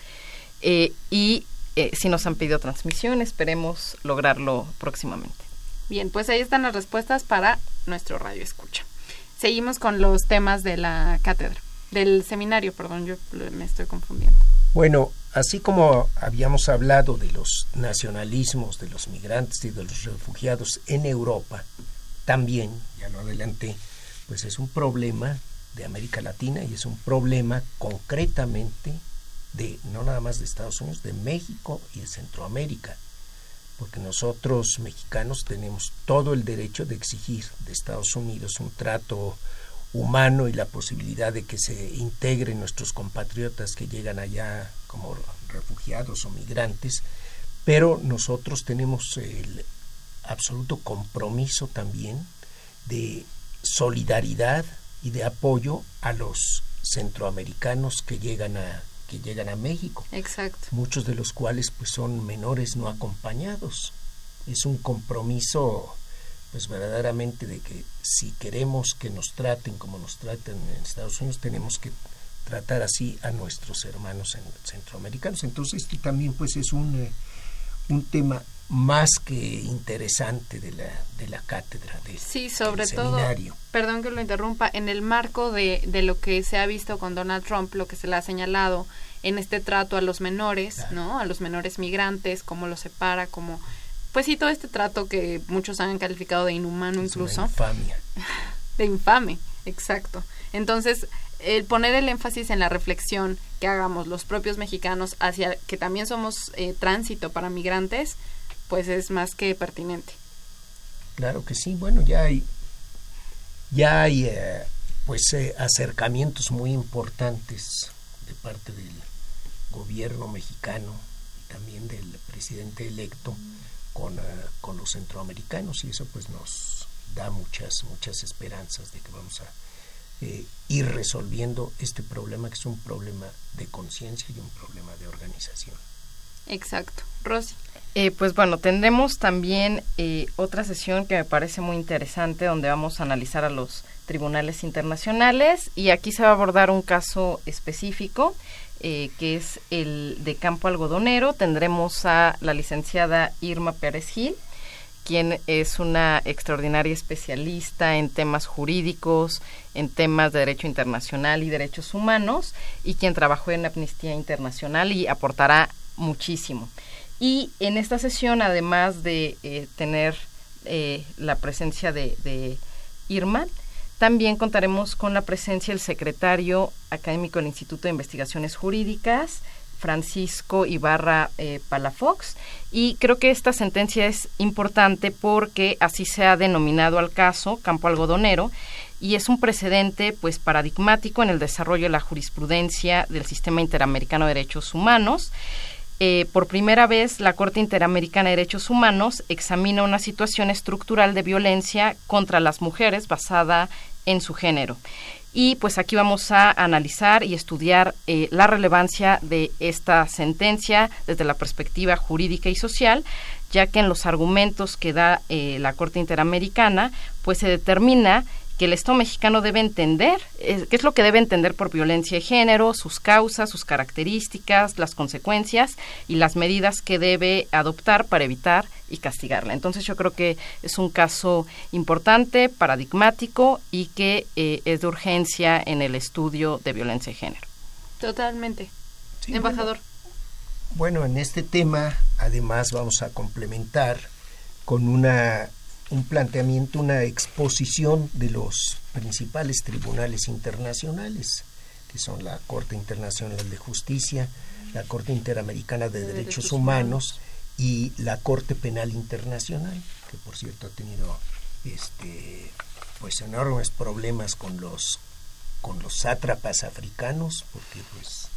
eh, y eh, si nos han pedido transmisión, esperemos lograrlo próximamente. Bien, pues ahí están las respuestas para nuestro radio escucha. Seguimos con los temas de la cátedra, del seminario, perdón, yo me estoy confundiendo. Bueno, así como habíamos hablado de los nacionalismos de los migrantes y de los refugiados en Europa, también, ya lo adelanté, pues es un problema de América Latina y es un problema concretamente de no nada más de Estados Unidos, de México y de Centroamérica, porque nosotros mexicanos tenemos todo el derecho de exigir de Estados Unidos un trato humano y la posibilidad de que se integren nuestros compatriotas que llegan allá como refugiados o migrantes, pero nosotros tenemos el absoluto compromiso también de solidaridad y de apoyo a los centroamericanos que llegan a que llegan a México. Exacto. Muchos de los cuales pues son menores no acompañados. Es un compromiso pues verdaderamente de que si queremos que nos traten como nos tratan en Estados Unidos, tenemos que tratar así a nuestros hermanos centroamericanos. Entonces este también pues es un, eh, un tema más que interesante de la, de la cátedra de, sí sobre todo perdón que lo interrumpa en el marco de, de lo que se ha visto con Donald Trump lo que se le ha señalado en este trato a los menores no a los menores migrantes cómo los separa cómo pues sí todo este trato que muchos han calificado de inhumano incluso. de infamia. De infame exacto. Entonces el poner el énfasis en la reflexión que hagamos los propios mexicanos hacia que también somos eh, tránsito para migrantes pues es más que pertinente. Claro que sí, bueno, ya hay, ya hay eh, pues eh, acercamientos muy importantes de parte del gobierno mexicano y también del presidente electo con, eh, con los centroamericanos y eso pues nos da muchas, muchas esperanzas de que vamos a ir resolviendo este problema que es un problema de conciencia y un problema de organización. Exacto. Rosy. Eh, pues bueno, tendremos también eh, otra sesión que me parece muy interesante donde vamos a analizar a los tribunales internacionales y aquí se va a abordar un caso específico eh, que es el de campo algodonero. Tendremos a la licenciada Irma Pérez Gil, quien es una extraordinaria especialista en temas jurídicos, en temas de derecho internacional y derechos humanos, y quien trabajó en Amnistía Internacional y aportará muchísimo. Y en esta sesión, además de eh, tener eh, la presencia de, Irma, también contaremos con la presencia del secretario académico del Instituto de Investigaciones Jurídicas, Francisco Ibarra eh, Palafox. Y creo que esta sentencia es importante porque así se ha denominado al caso Campo Algodonero y es un precedente pues paradigmático en el desarrollo de la jurisprudencia del sistema interamericano de derechos humanos eh, por primera vez la Corte Interamericana de Derechos Humanos examina una situación estructural de violencia contra las mujeres basada en su género. Y pues aquí vamos a analizar y estudiar eh, la relevancia de esta sentencia desde la perspectiva jurídica y social, ya que en los argumentos que da eh, la Corte Interamericana, pues se determina que el Estado mexicano debe entender, eh, qué es lo que debe entender por violencia de género, sus causas, sus características, las consecuencias y las medidas que debe adoptar para evitar y castigarla. Entonces yo creo que es un caso importante, paradigmático y que eh, es de urgencia en el estudio de violencia de género. Totalmente. Embajador. Bueno, en este tema además vamos a complementar con una un planteamiento, una exposición de los principales tribunales internacionales, que son la Corte Internacional de Justicia, la Corte Interamericana de, Derechos, Humanos, y la Corte Penal Internacional, que por cierto ha tenido este pues enormes problemas con los con los sátrapas africanos, porque pues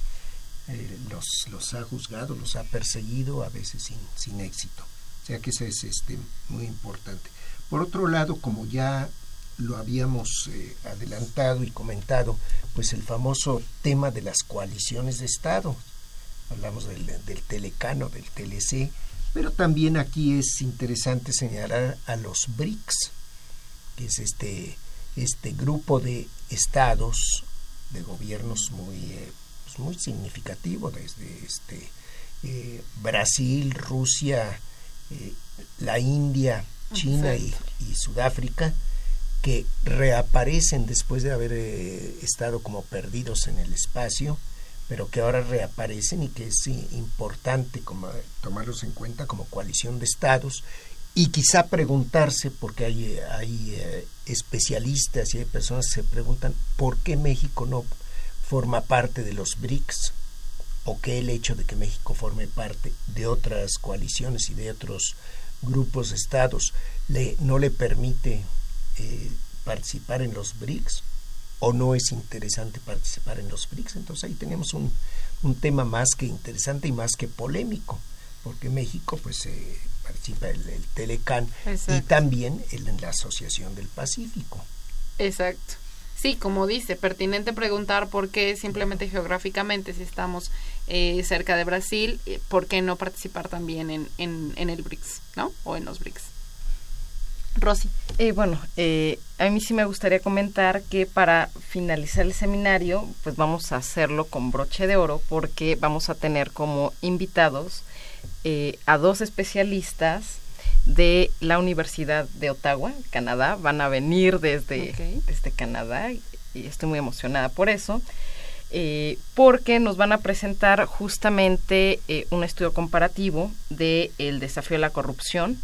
eh, los, los ha juzgado, los ha perseguido, a veces sin, sin éxito. O sea que eso es este, muy importante. Por otro lado, como ya lo habíamos eh, adelantado y comentado, pues el famoso tema de las coaliciones de Estado. Hablamos del, Telecano, del TLC, pero también aquí es interesante señalar a los BRICS, que es este, este grupo de estados, de gobiernos muy, eh, pues muy significativo, desde este, eh, Brasil, Rusia, la India, China y, Sudáfrica, que reaparecen después de haber eh, estado como perdidos en el espacio, pero que ahora reaparecen y que es importante como, tomarlos en cuenta como coalición de estados y quizá preguntarse, porque hay, hay eh, especialistas y hay personas que se preguntan por qué México no forma parte de los BRICS o qué el hecho de que México forme parte de otras coaliciones y de otros grupos de estados le, no le permite eh, participar en los BRICS o no es interesante participar en los BRICS. Entonces ahí tenemos un, un tema más que interesante y más que polémico, porque México pues eh, participa en el, Telecan y también en la Asociación del Pacífico. Exacto. Sí, como dice, pertinente preguntar por qué simplemente geográficamente, si estamos eh, cerca de Brasil, eh, ¿por qué no participar también en, en, el BRICS, ¿no? O en los BRICS. Rosy. Eh, bueno, eh, a mí sí me gustaría comentar que para finalizar el seminario, pues vamos a hacerlo con broche de oro porque vamos a tener como invitados a dos especialistas de la Universidad de Ottawa, Canadá. Van a venir desde, desde Canadá y estoy muy emocionada por eso. Eh, porque nos van a presentar justamente eh, un estudio comparativo del el desafío de la corrupción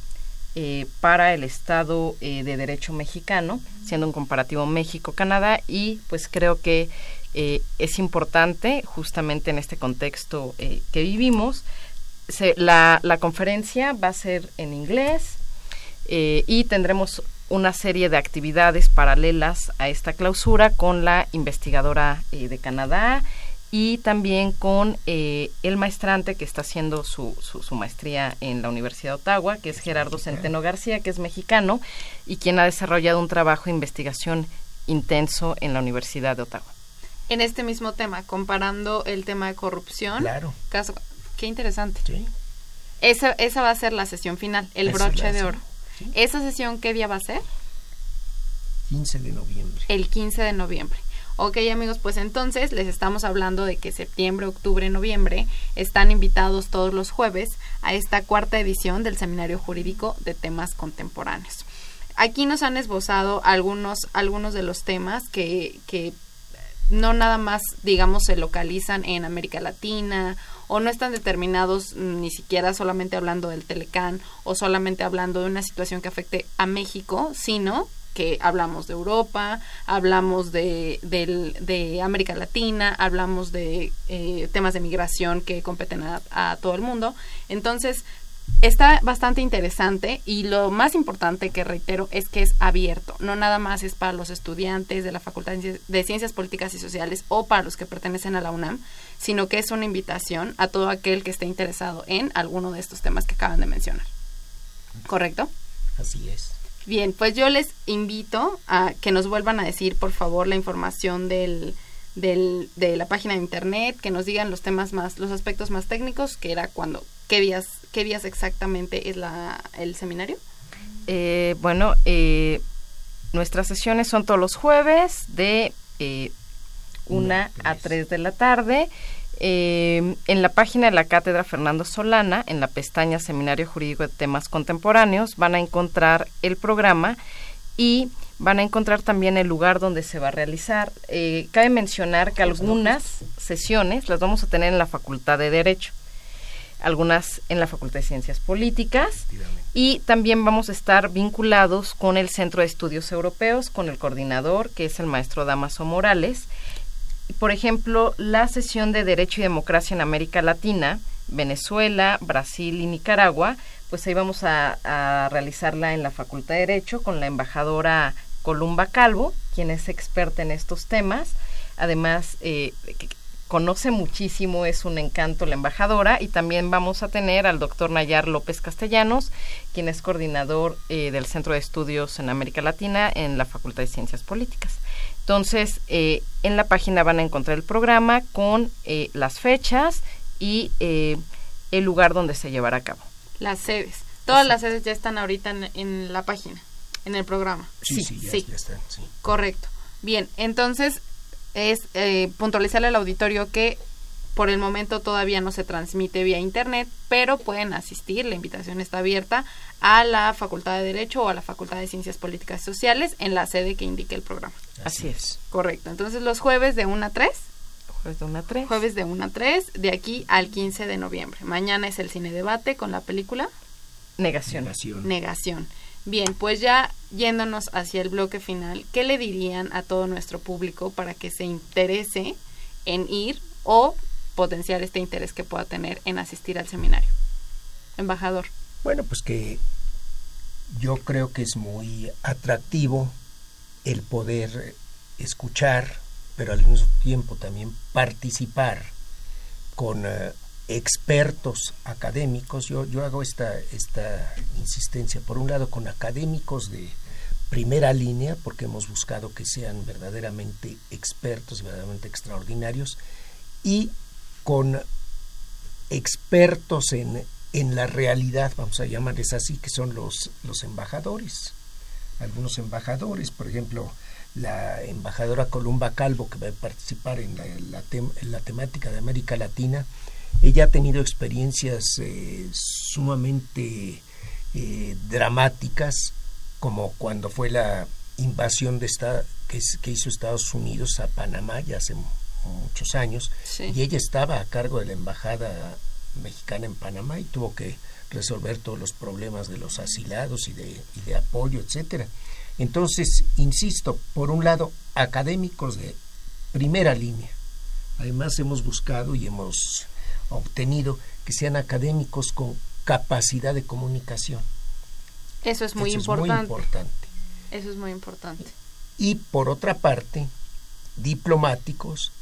eh, para el Estado de Derecho mexicano, siendo un comparativo México-Canadá y pues creo que es importante justamente en este contexto que vivimos la, la, conferencia va a ser en inglés eh, y tendremos una serie de actividades paralelas a esta clausura con la investigadora eh, de Canadá y también con eh, el maestrante que está haciendo su, su, maestría en la Universidad de Ottawa, que es Gerardo Centeno García, que es mexicano y quien ha desarrollado un trabajo de investigación intenso en la Universidad de Ottawa. En este mismo tema, comparando el tema de corrupción, claro. caso, Qué interesante. Esa, esa va a ser la sesión final, el broche de oro. ¿Esa sesión qué día va a ser? 15 de noviembre. El 15 de noviembre. Ok amigos, pues entonces les estamos hablando de que septiembre, octubre, noviembre están invitados todos los jueves a esta cuarta edición del Seminario Jurídico de Temas Contemporáneos. Aquí nos han esbozado algunos, algunos de los temas que, que no nada más, digamos, se localizan en América Latina o no están determinados ni siquiera solamente hablando del Telecán o solamente hablando de una situación que afecte a México, sino que hablamos de Europa, hablamos de, de América Latina, hablamos de eh, temas de migración que competen a, a todo el mundo. Entonces, Está bastante interesante y lo más importante que reitero es que es abierto, no nada más es para los estudiantes de la Facultad de Ciencias Políticas y Sociales o para los que pertenecen a la UNAM, sino que es una invitación a todo aquel que esté interesado en alguno de estos temas que acaban de mencionar. ¿Correcto? Así es. Bien, pues yo les invito a que nos vuelvan a decir, por favor, la información del, del, de la página de internet, que nos digan los temas más, los aspectos más técnicos, que era cuando, qué días, qué días exactamente es la, el seminario. Eh, bueno, eh, nuestras sesiones son todos los jueves de eh, 1 a 3 de la tarde. Eh, en la página de la Cátedra Fernando Solana, en la pestaña Seminario Jurídico de Temas Contemporáneos, van a encontrar el programa y van a encontrar también el lugar donde se va a realizar. Eh, cabe mencionar que algunas sesiones las vamos a tener en la Facultad de Derecho, algunas en la Facultad de Ciencias Políticas y también vamos a estar vinculados con el Centro de Estudios Europeos, con el coordinador, que es el maestro Damaso Morales. Por ejemplo, la sesión de Derecho y Democracia en América Latina, Venezuela, Brasil y Nicaragua, pues ahí vamos a, a realizarla en la Facultad de Derecho con la embajadora Columba Calvo, quien es experta en estos temas. Además, eh, conoce muchísimo, es un encanto la embajadora y también vamos a tener al doctor Nayar López Castellanos, quien es coordinador eh, del Centro de Estudios en América Latina en la Facultad de Ciencias Políticas. Entonces, eh, en la página van a encontrar el programa con eh, las fechas y eh, el lugar donde se llevará a cabo. Las sedes. Todas las sedes ya están ahorita en, en la página, en el programa. Sí, sí, ya, sí. ya están, sí. Correcto. Bien, entonces es eh, puntualizarle al auditorio que por el momento todavía no se transmite vía internet, pero pueden asistir, la invitación está abierta a la Facultad de Derecho o a la Facultad de Ciencias Políticas y Sociales en la sede que indique el programa. Así es. Correcto. Entonces los jueves de 1 a 3, Jueves de 1 a 3. jueves de 1 a 3, de aquí al 15 de noviembre. Mañana es el cine debate con la película Negación. Nación. Negación. Bien, pues ya yéndonos hacia el bloque final, ¿qué le dirían a todo nuestro público para que se interese en ir o potenciar este interés que pueda tener en asistir al seminario? Embajador. Bueno, pues que yo creo que es muy atractivo el poder escuchar, pero al mismo tiempo también participar con eh, expertos académicos. Yo, yo hago esta, esta insistencia, por un lado, con académicos de primera línea, porque hemos buscado que sean verdaderamente expertos, verdaderamente extraordinarios, y con expertos en, en la realidad, vamos a llamarles así, que son los, los embajadores. Algunos embajadores, por ejemplo, la embajadora Columba Calvo, que va a participar en la, la tem- en la temática de América Latina, ella ha tenido experiencias eh, sumamente eh, dramáticas, como cuando fue la invasión de esta, que, hizo Estados Unidos a Panamá ya hace mu- muchos años, Sí. y ella estaba a cargo de la embajada mexicana en Panamá y tuvo que resolver todos los problemas de los asilados y de, y de apoyo, etcétera. Entonces, insisto, por un lado, académicos de primera línea. Además, hemos buscado y hemos obtenido que sean académicos con capacidad de comunicación. Eso es muy Eso importante. es muy importante. Eso es muy importante. Y por otra parte, diplomáticos,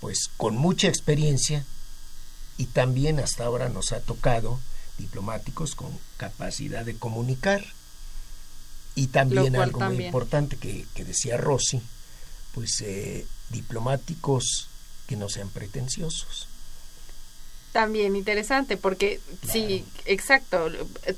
pues con mucha experiencia y también hasta ahora nos ha tocado diplomáticos con capacidad de comunicar. Y también algo muy importante que, que decía Rossi, pues eh, diplomáticos que no sean pretenciosos. También interesante, porque sí, exacto,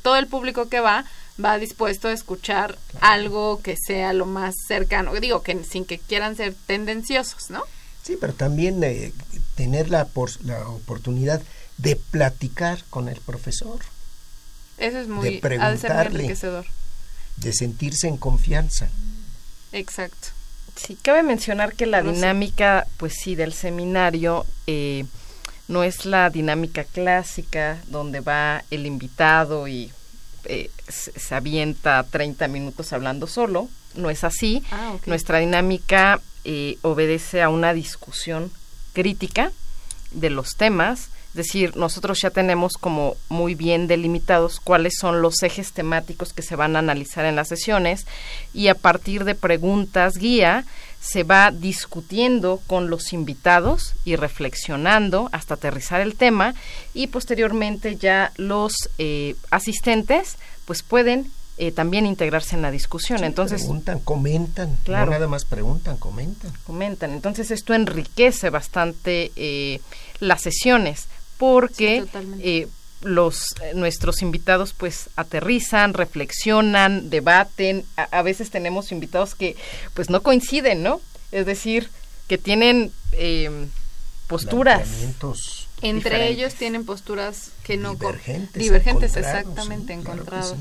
todo el público que va va dispuesto a escuchar algo que sea lo más cercano, digo que sin que quieran ser tendenciosos, ¿no? Sí, pero también eh, tener la, por- la oportunidad de platicar con el profesor, Eso es muy, ha de ser muy preguntarle. enriquecedor. de sentirse en confianza. Exacto. Sí, cabe mencionar que la No sé. dinámica, pues sí, del seminario eh, no es la dinámica clásica donde va el invitado y eh, se, se avienta 30 minutos hablando solo. No es así. Ah. Nuestra dinámica eh, obedece a una discusión crítica de los temas. Es decir, nosotros ya tenemos como muy bien delimitados cuáles son los ejes temáticos que se van a analizar en las sesiones y a partir de preguntas guía se va discutiendo con los invitados y reflexionando hasta aterrizar el tema y posteriormente ya los eh, asistentes pues pueden eh, también integrarse en la discusión. Sí, Entonces, preguntan, comentan, Claro. no nada más preguntan, comentan. comentan. Entonces esto enriquece bastante eh, las sesiones porque Sí, eh, los eh, nuestros invitados pues aterrizan, reflexionan, debaten. A, veces tenemos invitados que pues no coinciden, ¿no? Es decir, que tienen eh, posturas entre ellos tienen posturas que no divergentes, divergentes exactamente encontradas.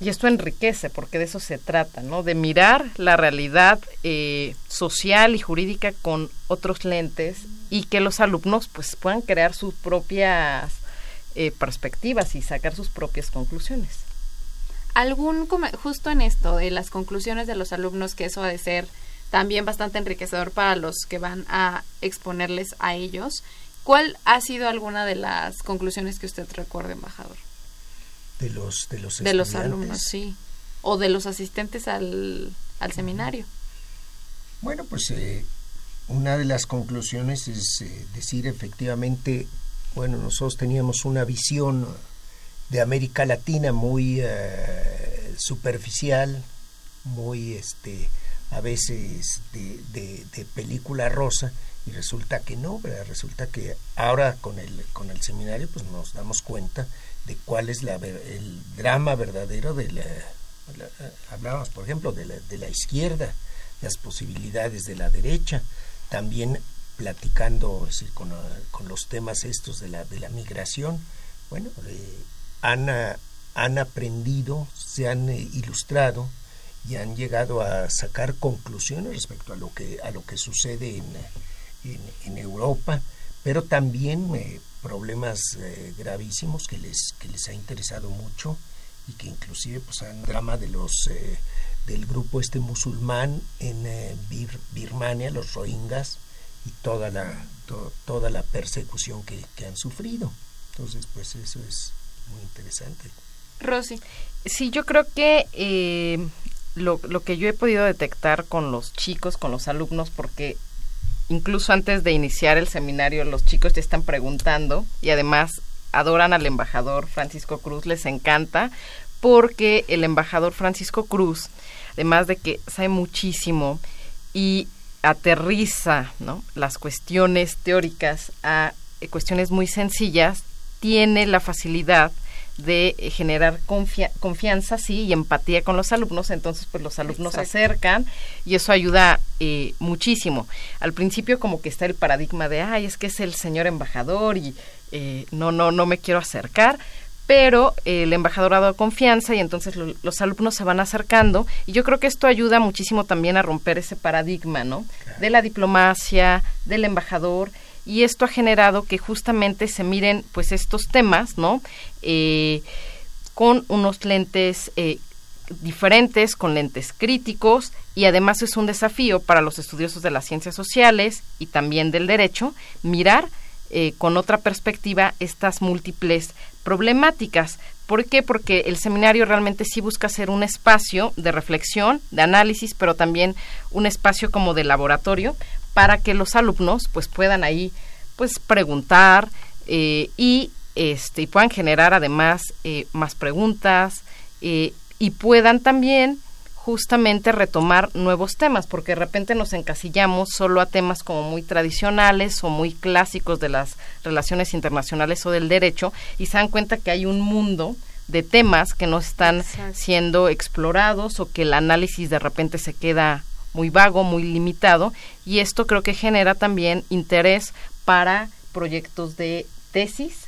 y esto enriquece porque de eso se trata, ¿no? De mirar la realidad eh, social y jurídica con otros lentes y que los alumnos pues puedan crear sus propias eh, perspectivas y sacar sus propias conclusiones. Algún justo en esto de las conclusiones de los alumnos que eso ha de ser también bastante enriquecedor para los que van a exponerles a ellos ¿Cuál ha sido alguna de las conclusiones que usted recuerda, embajador? De los de los de los alumnos, sí, o de los asistentes al, al seminario. Bueno, pues eh, una de las conclusiones es eh, decir efectivamente, bueno, nosotros teníamos una visión de América Latina muy eh, superficial, muy este a veces de, de, película rosa y resulta que no, resulta que ahora con el, con el seminario pues nos damos cuenta de cuál es la, el drama verdadero de la, hablábamos por ejemplo de la, de la izquierda, las posibilidades de la derecha, también platicando con, con, los temas estos de la, de la migración, bueno, eh, han, han aprendido, se han eh, ilustrado y han llegado a sacar conclusiones respecto a lo que, a lo que sucede en, en, Europa, pero también eh, problemas gravísimos que les, que les ha interesado mucho y que inclusive pues han drama de los del grupo este musulmán en Birmania, los rohingyas y toda la toda la persecución que, que, han sufrido. Entonces, pues eso es muy interesante. Rosy. Sí, yo creo que lo, lo que yo he podido detectar con los chicos, con los alumnos, porque incluso antes de iniciar el seminario los chicos ya están preguntando y además adoran al embajador Francisco Cruz, les encanta porque el embajador Francisco Cruz, además de que sabe muchísimo y aterriza ¿no? las cuestiones teóricas a cuestiones muy sencillas, tiene la facilidad de eh, generar confianza, sí, y empatía con los alumnos, entonces pues los alumnos se acercan y eso ayuda eh, muchísimo. Al principio como que está el paradigma de, ay, es que es el señor embajador y eh, no, no, no me quiero acercar, pero el embajador ha dado confianza y entonces los alumnos se van acercando y yo creo que esto ayuda muchísimo también a romper ese paradigma, ¿no? De la diplomacia, del embajador y esto ha generado que justamente se miren pues estos temas, ¿no? Eh, con unos lentes eh, diferentes, con lentes críticos y además es un desafío para los estudiosos de las ciencias sociales y también del derecho mirar eh, con otra perspectiva estas múltiples problemáticas. ¿Por qué? Porque el seminario realmente sí busca ser un espacio de reflexión, de análisis, pero también un espacio como de laboratorio para que los alumnos pues puedan ahí pues preguntar eh, y este y puedan generar además eh, más preguntas y puedan también justamente retomar nuevos temas, porque de repente nos encasillamos solo a temas como muy tradicionales o muy clásicos de las relaciones internacionales o del derecho y se dan cuenta que hay un mundo de temas que no están siendo explorados o que el análisis de repente se queda muy vago, muy limitado, y esto creo que genera también interés para proyectos de tesis.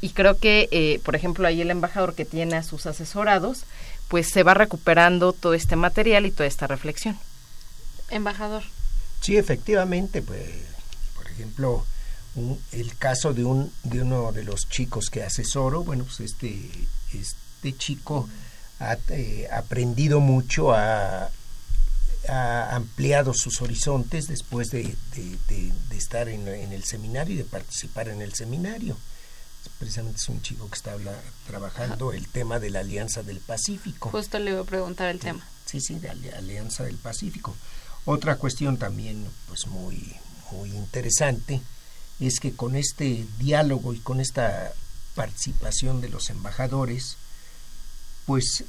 Y creo que, eh, por ejemplo, ahí el embajador que tiene a sus asesorados, pues se va recuperando todo este material y toda esta reflexión. Embajador. Sí, efectivamente, pues, por ejemplo, el caso de un de uno de los chicos que asesoro, bueno, pues este este chico ha eh, aprendido mucho a, ha ampliado sus horizontes después de, estar en, el seminario y de participar en el seminario. Precisamente es un chico que está trabajando el tema de la Alianza del Pacífico. Justo le voy a preguntar el tema. Sí, sí, de Alianza del Pacífico. Otra cuestión también pues muy, muy interesante es que con este diálogo y con esta participación de los embajadores, pues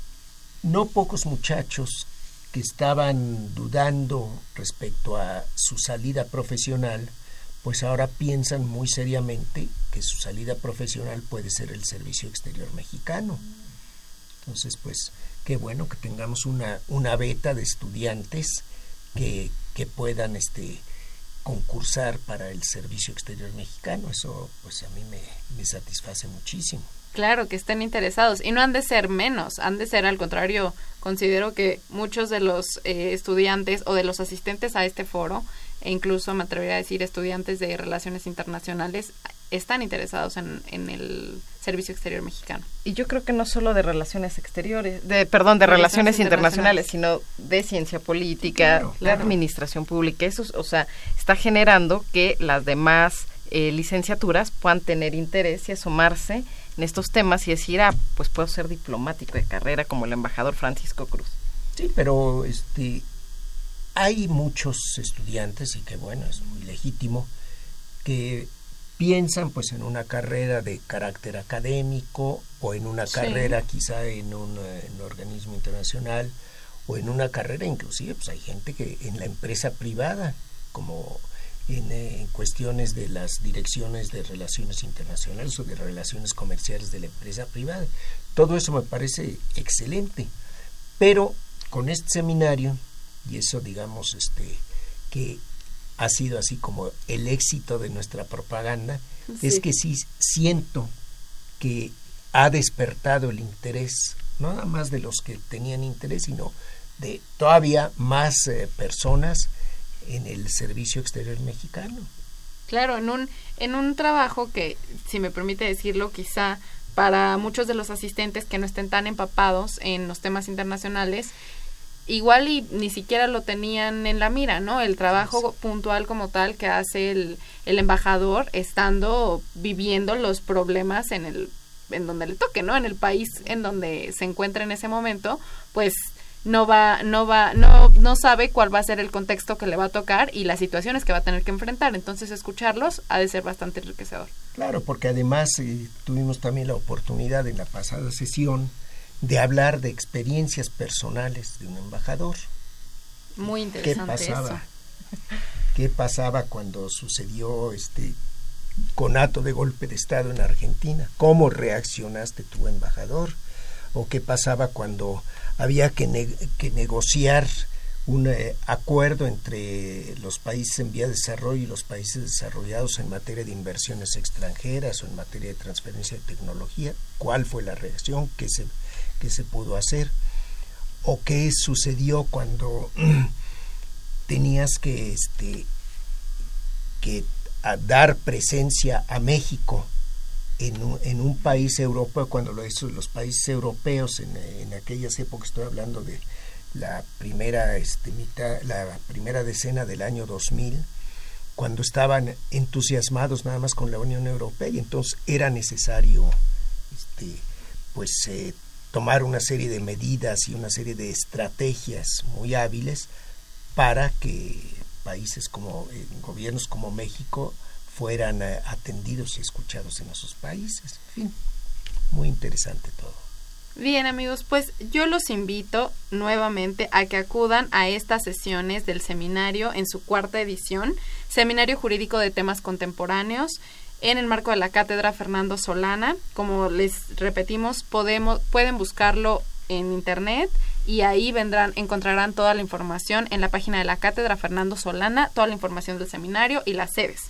no pocos muchachos que estaban dudando respecto a su salida profesional, pues ahora piensan muy seriamente que su salida profesional puede ser el servicio exterior mexicano. Entonces, pues, qué bueno que tengamos una, una beta de estudiantes que, que puedan este, concursar para el servicio exterior mexicano. Eso, pues, a mí me, me satisface muchísimo. Claro, que estén interesados. Y no han de ser menos, han de ser al contrario. Considero que muchos de los eh, estudiantes o de los asistentes a este foro, e incluso me atrevería a decir estudiantes de relaciones internacionales, están interesados en, en el servicio exterior mexicano. Y yo creo que no solo de relaciones exteriores, de perdón, de relaciones, internacionales, sino de ciencia política, la administración pública. Eso, o sea, está generando que las demás eh, licenciaturas puedan tener interés y asomarse en estos temas y decir, ah, pues puedo ser diplomático de carrera como el embajador Francisco Cruz. Sí, pero este hay muchos estudiantes y que bueno, es muy legítimo que piensan pues en una carrera de carácter académico o en una carrera quizá en un, eh, en un, organismo internacional o en una carrera inclusive pues hay gente que en la empresa privada como en, cuestiones de las direcciones de relaciones internacionales o de relaciones comerciales de la empresa privada. Todo eso me parece excelente, pero con este seminario, y eso digamos este, que ha sido así como el éxito de nuestra propaganda, es que sí siento que ha despertado el interés, no nada más de los que tenían interés, sino de todavía más eh, personas en el servicio exterior mexicano. Claro, en un, en un trabajo que, si me permite decirlo, quizá para muchos de los asistentes que no estén tan empapados en los temas internacionales, igual y ni siquiera lo tenían en la mira, ¿no? El trabajo puntual como tal que hace el, el embajador estando viviendo los problemas en el en donde le toque, ¿no? En el país en donde se encuentra en ese momento, pues no va, no va, no, no sabe cuál va a ser el contexto que le va a tocar y las situaciones que va a tener que enfrentar. Entonces, escucharlos ha de ser bastante enriquecedor. Claro, porque además eh, tuvimos también la oportunidad en la pasada sesión de hablar de experiencias personales de un embajador. Muy interesante. ¿Qué pasaba? ¿Qué pasaba cuando sucedió este conato de golpe de Estado en Argentina? ¿Cómo reaccionaste tu embajador? ¿O qué pasaba cuando había que, negociar un eh, acuerdo entre los países en vía de desarrollo y los países desarrollados en materia de inversiones extranjeras o en materia de transferencia de tecnología, cuál fue la reacción, qué se, qué se pudo hacer, o qué sucedió cuando tenías que, este, que dar presencia a México en un, en un país europeo, cuando lo hizo los países europeos en, en aquellas épocas, estoy hablando de la primera, este, mitad, la primera decena del año 2000, cuando estaban entusiasmados nada más con la Unión Europea y entonces era necesario este, pues eh, tomar una serie de medidas y una serie de estrategias muy hábiles para que países como eh, gobiernos como México fueran eh, atendidos y escuchados en esos países. En fin, muy interesante todo. Bien amigos, pues yo los invito nuevamente a que acudan a estas sesiones del seminario en su cuarta edición, Seminario Jurídico de Temas Contemporáneos, en el marco de la Cátedra Fernando Solana. Como les repetimos, podemos, pueden buscarlo en internet y ahí vendrán, encontrarán toda la información en la página de la Cátedra Fernando Solana, toda la información del seminario y las sedes.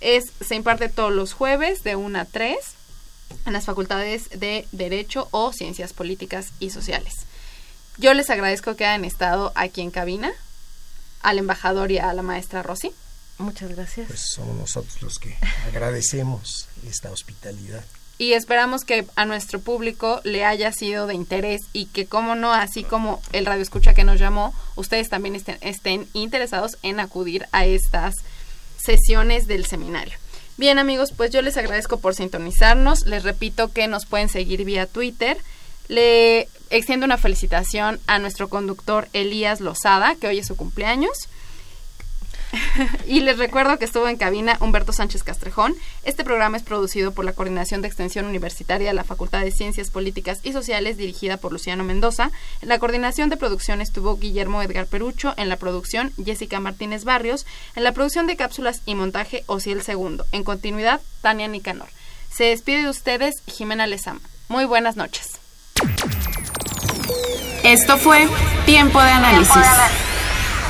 Es, se imparte todos los jueves de 1 a 3 en las facultades de Derecho o Ciencias Políticas y Sociales. Yo les agradezco que hayan estado aquí en cabina, al embajador y a la maestra Rosy. Muchas gracias. Pues somos nosotros los que agradecemos esta hospitalidad. Y esperamos que a nuestro público le haya sido de interés y que, como no, así como el radio escucha que nos llamó, ustedes también estén, estén interesados en acudir a estas sesiones del seminario. Bien amigos, pues yo les agradezco por sintonizarnos. Les repito que nos pueden seguir vía Twitter. Le extiendo una felicitación a nuestro conductor Elías Lozada, que hoy es su cumpleaños. y les recuerdo que estuvo en cabina Humberto Sánchez Castrejón. Este programa es producido por la Coordinación de Extensión Universitaria de la Facultad de Ciencias Políticas y Sociales, dirigida por Luciano Mendoza. En la coordinación de producción estuvo Guillermo Edgar Perucho, en la producción Jessica Martínez Barrios, en la producción de cápsulas y montaje Osiel Segundo. En continuidad, Tania Nicanor. Se despide de ustedes Jimena Lezama. Muy buenas noches. Esto fue Tiempo de Análisis.